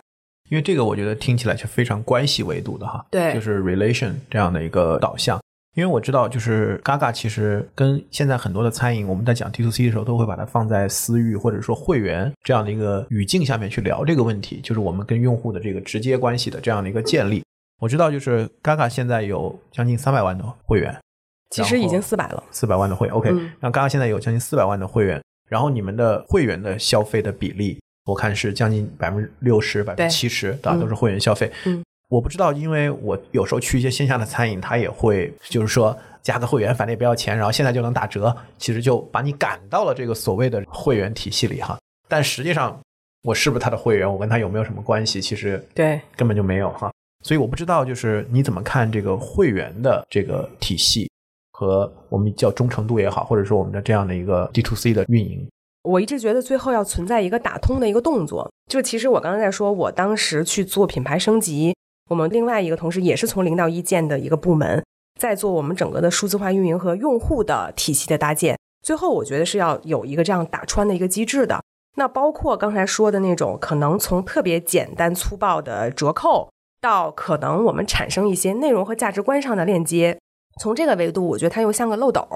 因为这个我觉得听起来是非常关系维度的哈，对，就是 relation 这样的一个导向。因为我知道，就是 Gaga 其实跟现在很多的餐饮，我们在讲 T to C 的时候，都会把它放在私域或者说会员这样的一个语境下面去聊这个问题，就是我们跟用户的这个直接关系的这样的一个建立。我知道，就是 Gaga 现在有将近三百万的会员，其实已经四百了。四百万的会，OK。那 Gaga 现在有将近四百万的会员，然后你们的会员的消费的比例，我看是将近百分之六十、百分之七十的都是会员消费。嗯，我不知道，因为我有时候去一些线下的餐饮，他也会就是说加个会员，反正也不要钱，然后现在就能打折，其实就把你赶到了这个所谓的会员体系里哈。但实际上，我是不是他的会员，我跟他有没有什么关系，其实对根本就没有哈。所以我不知道，就是你怎么看这个会员的这个体系和我们叫忠诚度也好，或者说我们的这样的一个 D to C 的运营。我一直觉得最后要存在一个打通的一个动作。就其实我刚才在说，我当时去做品牌升级，我们另外一个同事也是从零到一建的一个部门，在做我们整个的数字化运营和用户的体系的搭建。最后我觉得是要有一个这样打穿的一个机制的。那包括刚才说的那种，可能从特别简单粗暴的折扣。到可能我们产生一些内容和价值观上的链接，从这个维度，我觉得它又像个漏斗，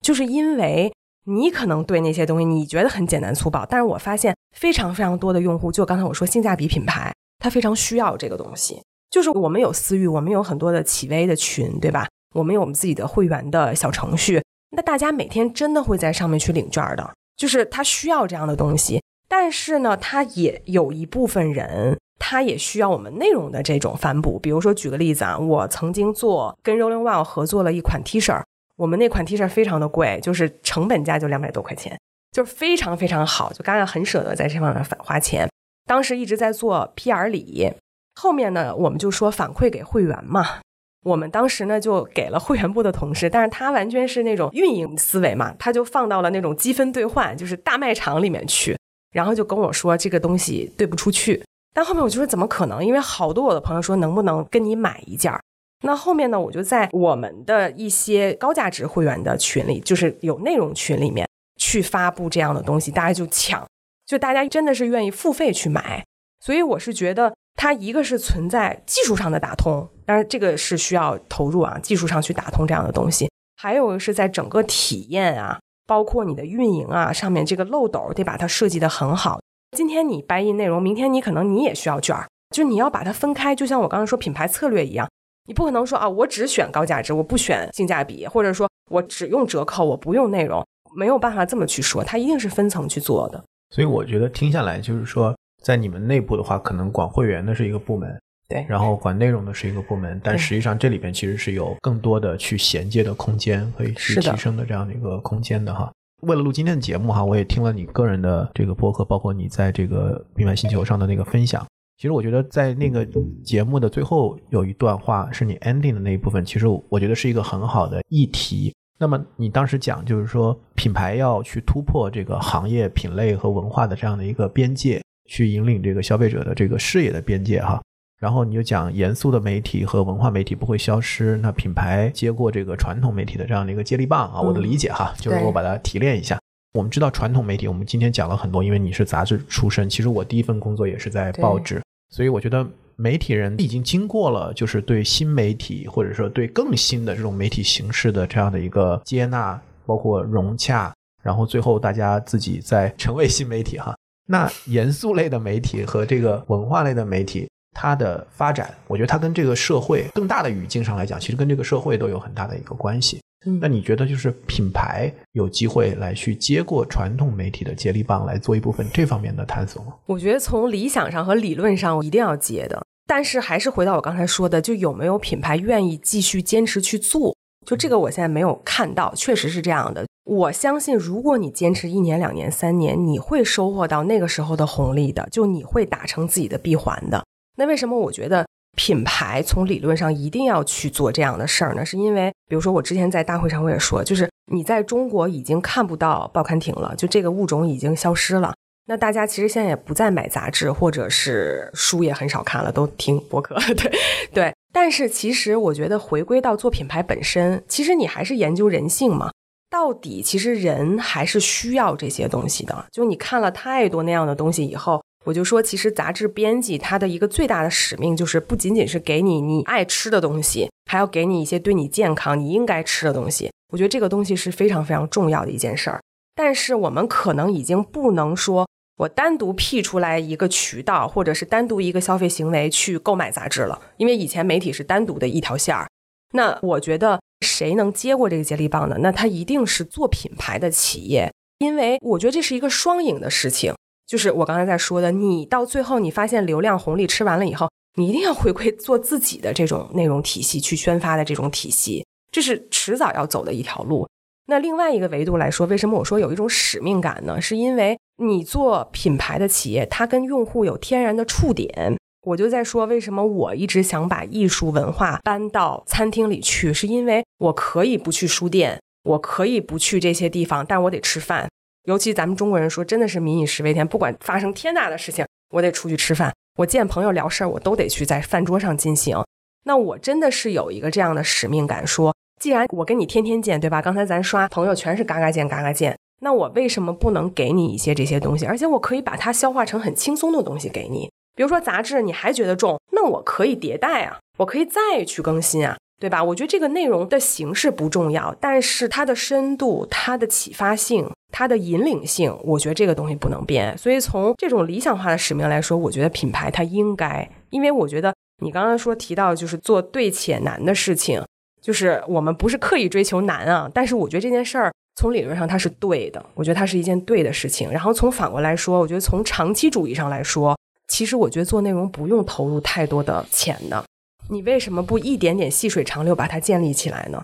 就是因为你可能对那些东西你觉得很简单粗暴，但是我发现非常非常多的用户，就刚才我说性价比品牌，他非常需要这个东西。就是我们有私域，我们有很多的企微的群，对吧？我们有我们自己的会员的小程序，那大家每天真的会在上面去领券的，就是他需要这样的东西。但是呢，他也有一部分人。它也需要我们内容的这种反哺，比如说举个例子啊，我曾经做跟 Rolling Well 合作了一款 T 恤，我们那款 T 恤非常的贵，就是成本价就两百多块钱，就是非常非常好，就刚刚很舍得在这方面反花钱。当时一直在做 PR 礼，后面呢我们就说反馈给会员嘛，我们当时呢就给了会员部的同事，但是他完全是那种运营思维嘛，他就放到了那种积分兑换，就是大卖场里面去，然后就跟我说这个东西兑不出去。但后面我就说怎么可能？因为好多我的朋友说能不能跟你买一件儿？那后面呢，我就在我们的一些高价值会员的群里，就是有内容群里面去发布这样的东西，大家就抢，就大家真的是愿意付费去买。所以我是觉得它一个是存在技术上的打通，当然这个是需要投入啊，技术上去打通这样的东西。还有是在整个体验啊，包括你的运营啊上面这个漏斗得把它设计的很好。今天你白印内容，明天你可能你也需要券儿，就你要把它分开，就像我刚刚说品牌策略一样，你不可能说啊，我只选高价值，我不选性价比，或者说我只用折扣，我不用内容，没有办法这么去说，它一定是分层去做的。所以我觉得听下来就是说，在你们内部的话，可能管会员的是一个部门，对，然后管内容的是一个部门，但实际上这里边其实是有更多的去衔接的空间，可以去提升的这样的一个空间的哈。为了录今天的节目哈，我也听了你个人的这个播客，包括你在这个品牌星球上的那个分享。其实我觉得在那个节目的最后有一段话是你 ending 的那一部分，其实我觉得是一个很好的议题。那么你当时讲就是说品牌要去突破这个行业品类和文化的这样的一个边界，去引领这个消费者的这个视野的边界哈。然后你就讲严肃的媒体和文化媒体不会消失，那品牌接过这个传统媒体的这样的一个接力棒啊，我的理解哈，就是我把它提炼一下。我们知道传统媒体，我们今天讲了很多，因为你是杂志出身，其实我第一份工作也是在报纸，所以我觉得媒体人已经经过了就是对新媒体或者说对更新的这种媒体形式的这样的一个接纳，包括融洽，然后最后大家自己在成为新媒体哈。那严肃类的媒体和这个文化类的媒体。它的发展，我觉得它跟这个社会更大的语境上来讲，其实跟这个社会都有很大的一个关系。那你觉得，就是品牌有机会来去接过传统媒体的接力棒，来做一部分这方面的探索吗？我觉得从理想上和理论上，我一定要接的。但是还是回到我刚才说的，就有没有品牌愿意继续坚持去做？就这个，我现在没有看到，确实是这样的。我相信，如果你坚持一年、两年、三年，你会收获到那个时候的红利的，就你会打成自己的闭环的。那为什么我觉得品牌从理论上一定要去做这样的事儿呢？是因为，比如说我之前在大会上我也说，就是你在中国已经看不到报刊亭了，就这个物种已经消失了。那大家其实现在也不再买杂志，或者是书也很少看了，都听博客。对对。但是其实我觉得回归到做品牌本身，其实你还是研究人性嘛。到底其实人还是需要这些东西的。就你看了太多那样的东西以后。我就说，其实杂志编辑他的一个最大的使命，就是不仅仅是给你你爱吃的东西，还要给你一些对你健康、你应该吃的东西。我觉得这个东西是非常非常重要的一件事儿。但是我们可能已经不能说，我单独辟出来一个渠道，或者是单独一个消费行为去购买杂志了，因为以前媒体是单独的一条线儿。那我觉得谁能接过这个接力棒呢？那他一定是做品牌的企业，因为我觉得这是一个双赢的事情。就是我刚才在说的，你到最后你发现流量红利吃完了以后，你一定要回归做自己的这种内容体系去宣发的这种体系，这是迟早要走的一条路。那另外一个维度来说，为什么我说有一种使命感呢？是因为你做品牌的企业，它跟用户有天然的触点。我就在说，为什么我一直想把艺术文化搬到餐厅里去，是因为我可以不去书店，我可以不去这些地方，但我得吃饭。尤其咱们中国人说，真的是民以食为天，不管发生天大的事情，我得出去吃饭。我见朋友聊事儿，我都得去在饭桌上进行。那我真的是有一个这样的使命感，说，既然我跟你天天见，对吧？刚才咱刷朋友全是嘎嘎见嘎嘎见，那我为什么不能给你一些这些东西？而且我可以把它消化成很轻松的东西给你。比如说杂志，你还觉得重，那我可以迭代啊，我可以再去更新啊。对吧？我觉得这个内容的形式不重要，但是它的深度、它的启发性、它的引领性，我觉得这个东西不能变。所以从这种理想化的使命来说，我觉得品牌它应该，因为我觉得你刚刚说提到就是做对且难的事情，就是我们不是刻意追求难啊，但是我觉得这件事儿从理论上它是对的，我觉得它是一件对的事情。然后从反过来说，我觉得从长期主义上来说，其实我觉得做内容不用投入太多的钱的。你为什么不一点点细水长流把它建立起来呢？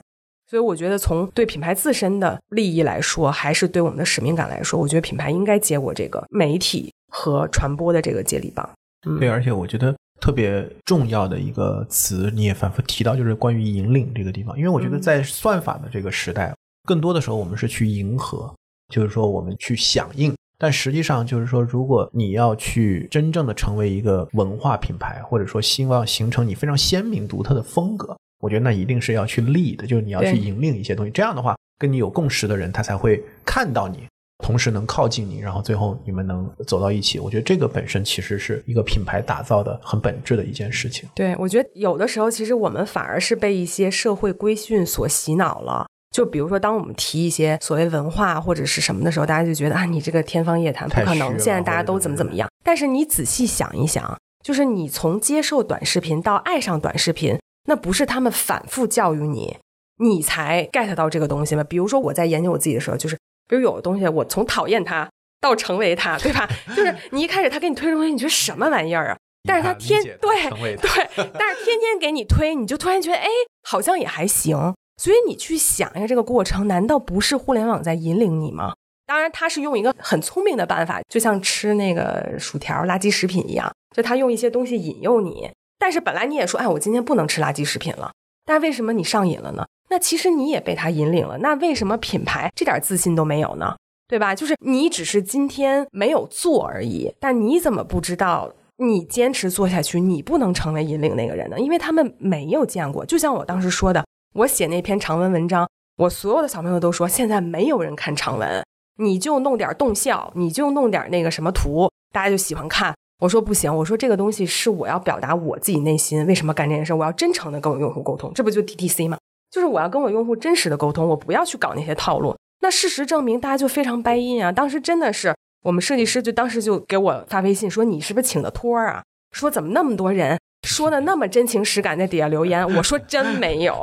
所以我觉得从对品牌自身的利益来说，还是对我们的使命感来说，我觉得品牌应该接过这个媒体和传播的这个接力棒。对，而且我觉得特别重要的一个词，你也反复提到，就是关于引领这个地方。因为我觉得在算法的这个时代，更多的时候我们是去迎合，就是说我们去响应。但实际上，就是说，如果你要去真正的成为一个文化品牌，或者说希望形成你非常鲜明独特的风格，我觉得那一定是要去立的，就是你要去引领一些东西。这样的话，跟你有共识的人，他才会看到你，同时能靠近你，然后最后你们能走到一起。我觉得这个本身其实是一个品牌打造的很本质的一件事情。对，我觉得有的时候，其实我们反而是被一些社会规训所洗脑了。就比如说，当我们提一些所谓文化或者是什么的时候，大家就觉得啊，你这个天方夜谭，不可能。现在大家都怎么怎么样？但是你仔细想一想，就是你从接受短视频到爱上短视频，那不是他们反复教育你，你才 get 到这个东西吗？比如说我在研究我自己的时候，就是比如有的东西，我从讨厌它到成为它，对吧？就是你一开始他给你推东西，你觉得什么玩意儿啊？但是他天对对，但是天天给你推，你就突然觉得哎，好像也还行。所以你去想一下这个过程，难道不是互联网在引领你吗？当然，他是用一个很聪明的办法，就像吃那个薯条垃圾食品一样，就他用一些东西引诱你。但是本来你也说，哎，我今天不能吃垃圾食品了。但为什么你上瘾了呢？那其实你也被他引领了。那为什么品牌这点自信都没有呢？对吧？就是你只是今天没有做而已。但你怎么不知道，你坚持做下去，你不能成为引领那个人呢？因为他们没有见过。就像我当时说的。我写那篇长文文章，我所有的小朋友都说现在没有人看长文，你就弄点动效，你就弄点那个什么图，大家就喜欢看。我说不行，我说这个东西是我要表达我自己内心为什么干这件事，我要真诚的跟我用户沟通，这不就 DTC 吗？就是我要跟我用户真实的沟通，我不要去搞那些套路。那事实证明，大家就非常掰音啊。当时真的是我们设计师就当时就给我发微信说你是不是请的托啊？说怎么那么多人说的那么真情实感在底下留言？我说真没有。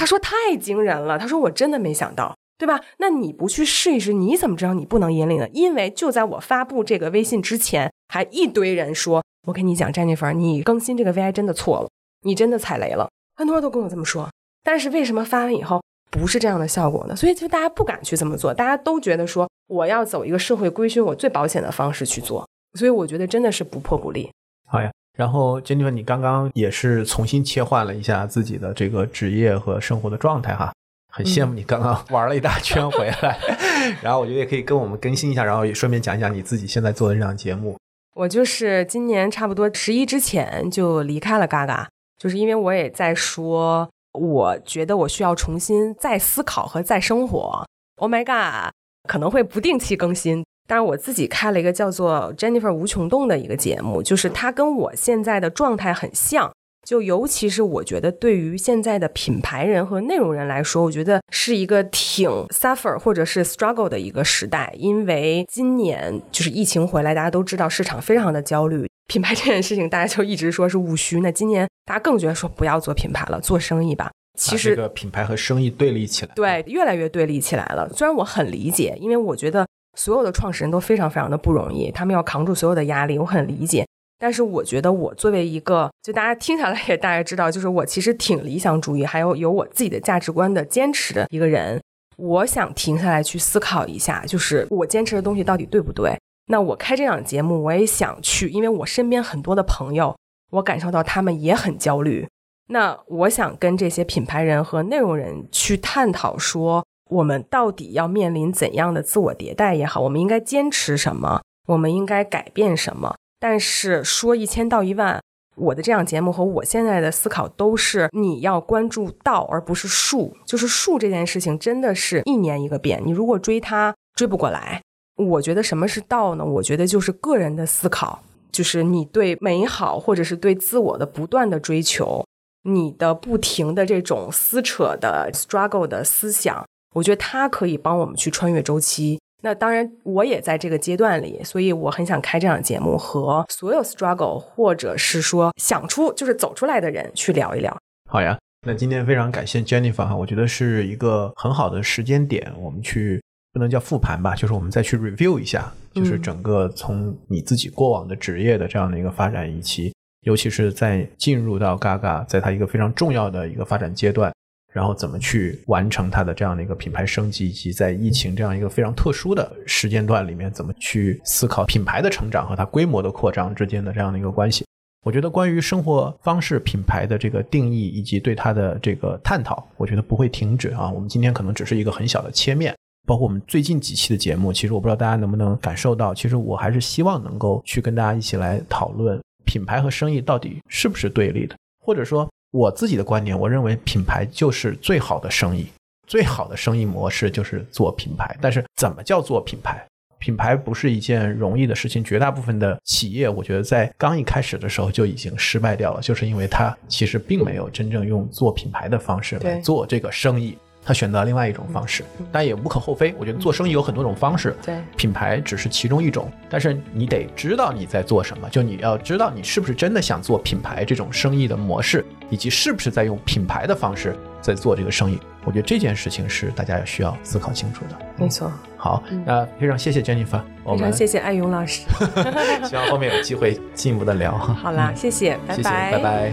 他说太惊人了，他说我真的没想到，对吧？那你不去试一试，你怎么知道你不能引领呢？因为就在我发布这个微信之前，还一堆人说，我跟你讲詹妮弗你更新这个 VI 真的错了，你真的踩雷了，很多人都跟我这么说。但是为什么发完以后不是这样的效果呢？所以就大家不敢去这么做，大家都觉得说我要走一个社会规训，我最保险的方式去做。所以我觉得真的是不破不立。好呀。然后，Jennifer，你刚刚也是重新切换了一下自己的这个职业和生活的状态哈，很羡慕你刚刚玩了一大圈回来。然后我觉得也可以跟我们更新一下，然后也顺便讲一讲你自己现在做的这档节目。我就是今年差不多十一之前就离开了嘎嘎，就是因为我也在说，我觉得我需要重新再思考和再生活。Oh my god，可能会不定期更新。但是我自己开了一个叫做 Jennifer 无穷动的一个节目，就是它跟我现在的状态很像。就尤其是我觉得，对于现在的品牌人和内容人来说，我觉得是一个挺 suffer 或者是 struggle 的一个时代。因为今年就是疫情回来，大家都知道市场非常的焦虑，品牌这件事情大家就一直说是务虚。那今年大家更觉得说不要做品牌了，做生意吧。其实这个品牌和生意对立起来，对，越来越对立起来了。虽然我很理解，因为我觉得。所有的创始人都非常非常的不容易，他们要扛住所有的压力，我很理解。但是我觉得我作为一个，就大家听下来也大概知道，就是我其实挺理想主义，还有有我自己的价值观的坚持的一个人。我想停下来去思考一下，就是我坚持的东西到底对不对？那我开这档节目，我也想去，因为我身边很多的朋友，我感受到他们也很焦虑。那我想跟这些品牌人和内容人去探讨，说我们到底要面临怎样的自我迭代也好，我们应该坚持什么，我们应该改变什么？但是说一千道一万，我的这样节目和我现在的思考都是你要关注道而不是术，就是术这件事情真的是一年一个变，你如果追它追不过来。我觉得什么是道呢？我觉得就是个人的思考，就是你对美好或者是对自我的不断的追求，你的不停的这种撕扯的 struggle 的思想，我觉得它可以帮我们去穿越周期。那当然，我也在这个阶段里，所以我很想开这样的节目，和所有 struggle 或者是说想出就是走出来的人去聊一聊。好呀，那今天非常感谢 Jennifer 哈，我觉得是一个很好的时间点，我们去不能叫复盘吧，就是我们再去 review 一下，就是整个从你自己过往的职业的这样的一个发展，以及尤其是在进入到 Gaga，在它一个非常重要的一个发展阶段。然后怎么去完成它的这样的一个品牌升级，以及在疫情这样一个非常特殊的时间段里面，怎么去思考品牌的成长和它规模的扩张之间的这样的一个关系？我觉得关于生活方式品牌的这个定义以及对它的这个探讨，我觉得不会停止啊。我们今天可能只是一个很小的切面，包括我们最近几期的节目，其实我不知道大家能不能感受到，其实我还是希望能够去跟大家一起来讨论品牌和生意到底是不是对立的，或者说。我自己的观点，我认为品牌就是最好的生意，最好的生意模式就是做品牌。但是，怎么叫做品牌？品牌不是一件容易的事情。绝大部分的企业，我觉得在刚一开始的时候就已经失败掉了，就是因为它其实并没有真正用做品牌的方式来做这个生意。他选择另外一种方式，但也无可厚非。我觉得做生意有很多种方式，对，品牌只是其中一种。但是你得知道你在做什么，就你要知道你是不是真的想做品牌这种生意的模式，以及是不是在用品牌的方式在做这个生意。我觉得这件事情是大家需要思考清楚的。没错。好，那非常谢谢 Jennifer，非常谢谢艾勇老师。希望后面有机会进一步的聊。好啦，谢谢，拜拜，拜拜。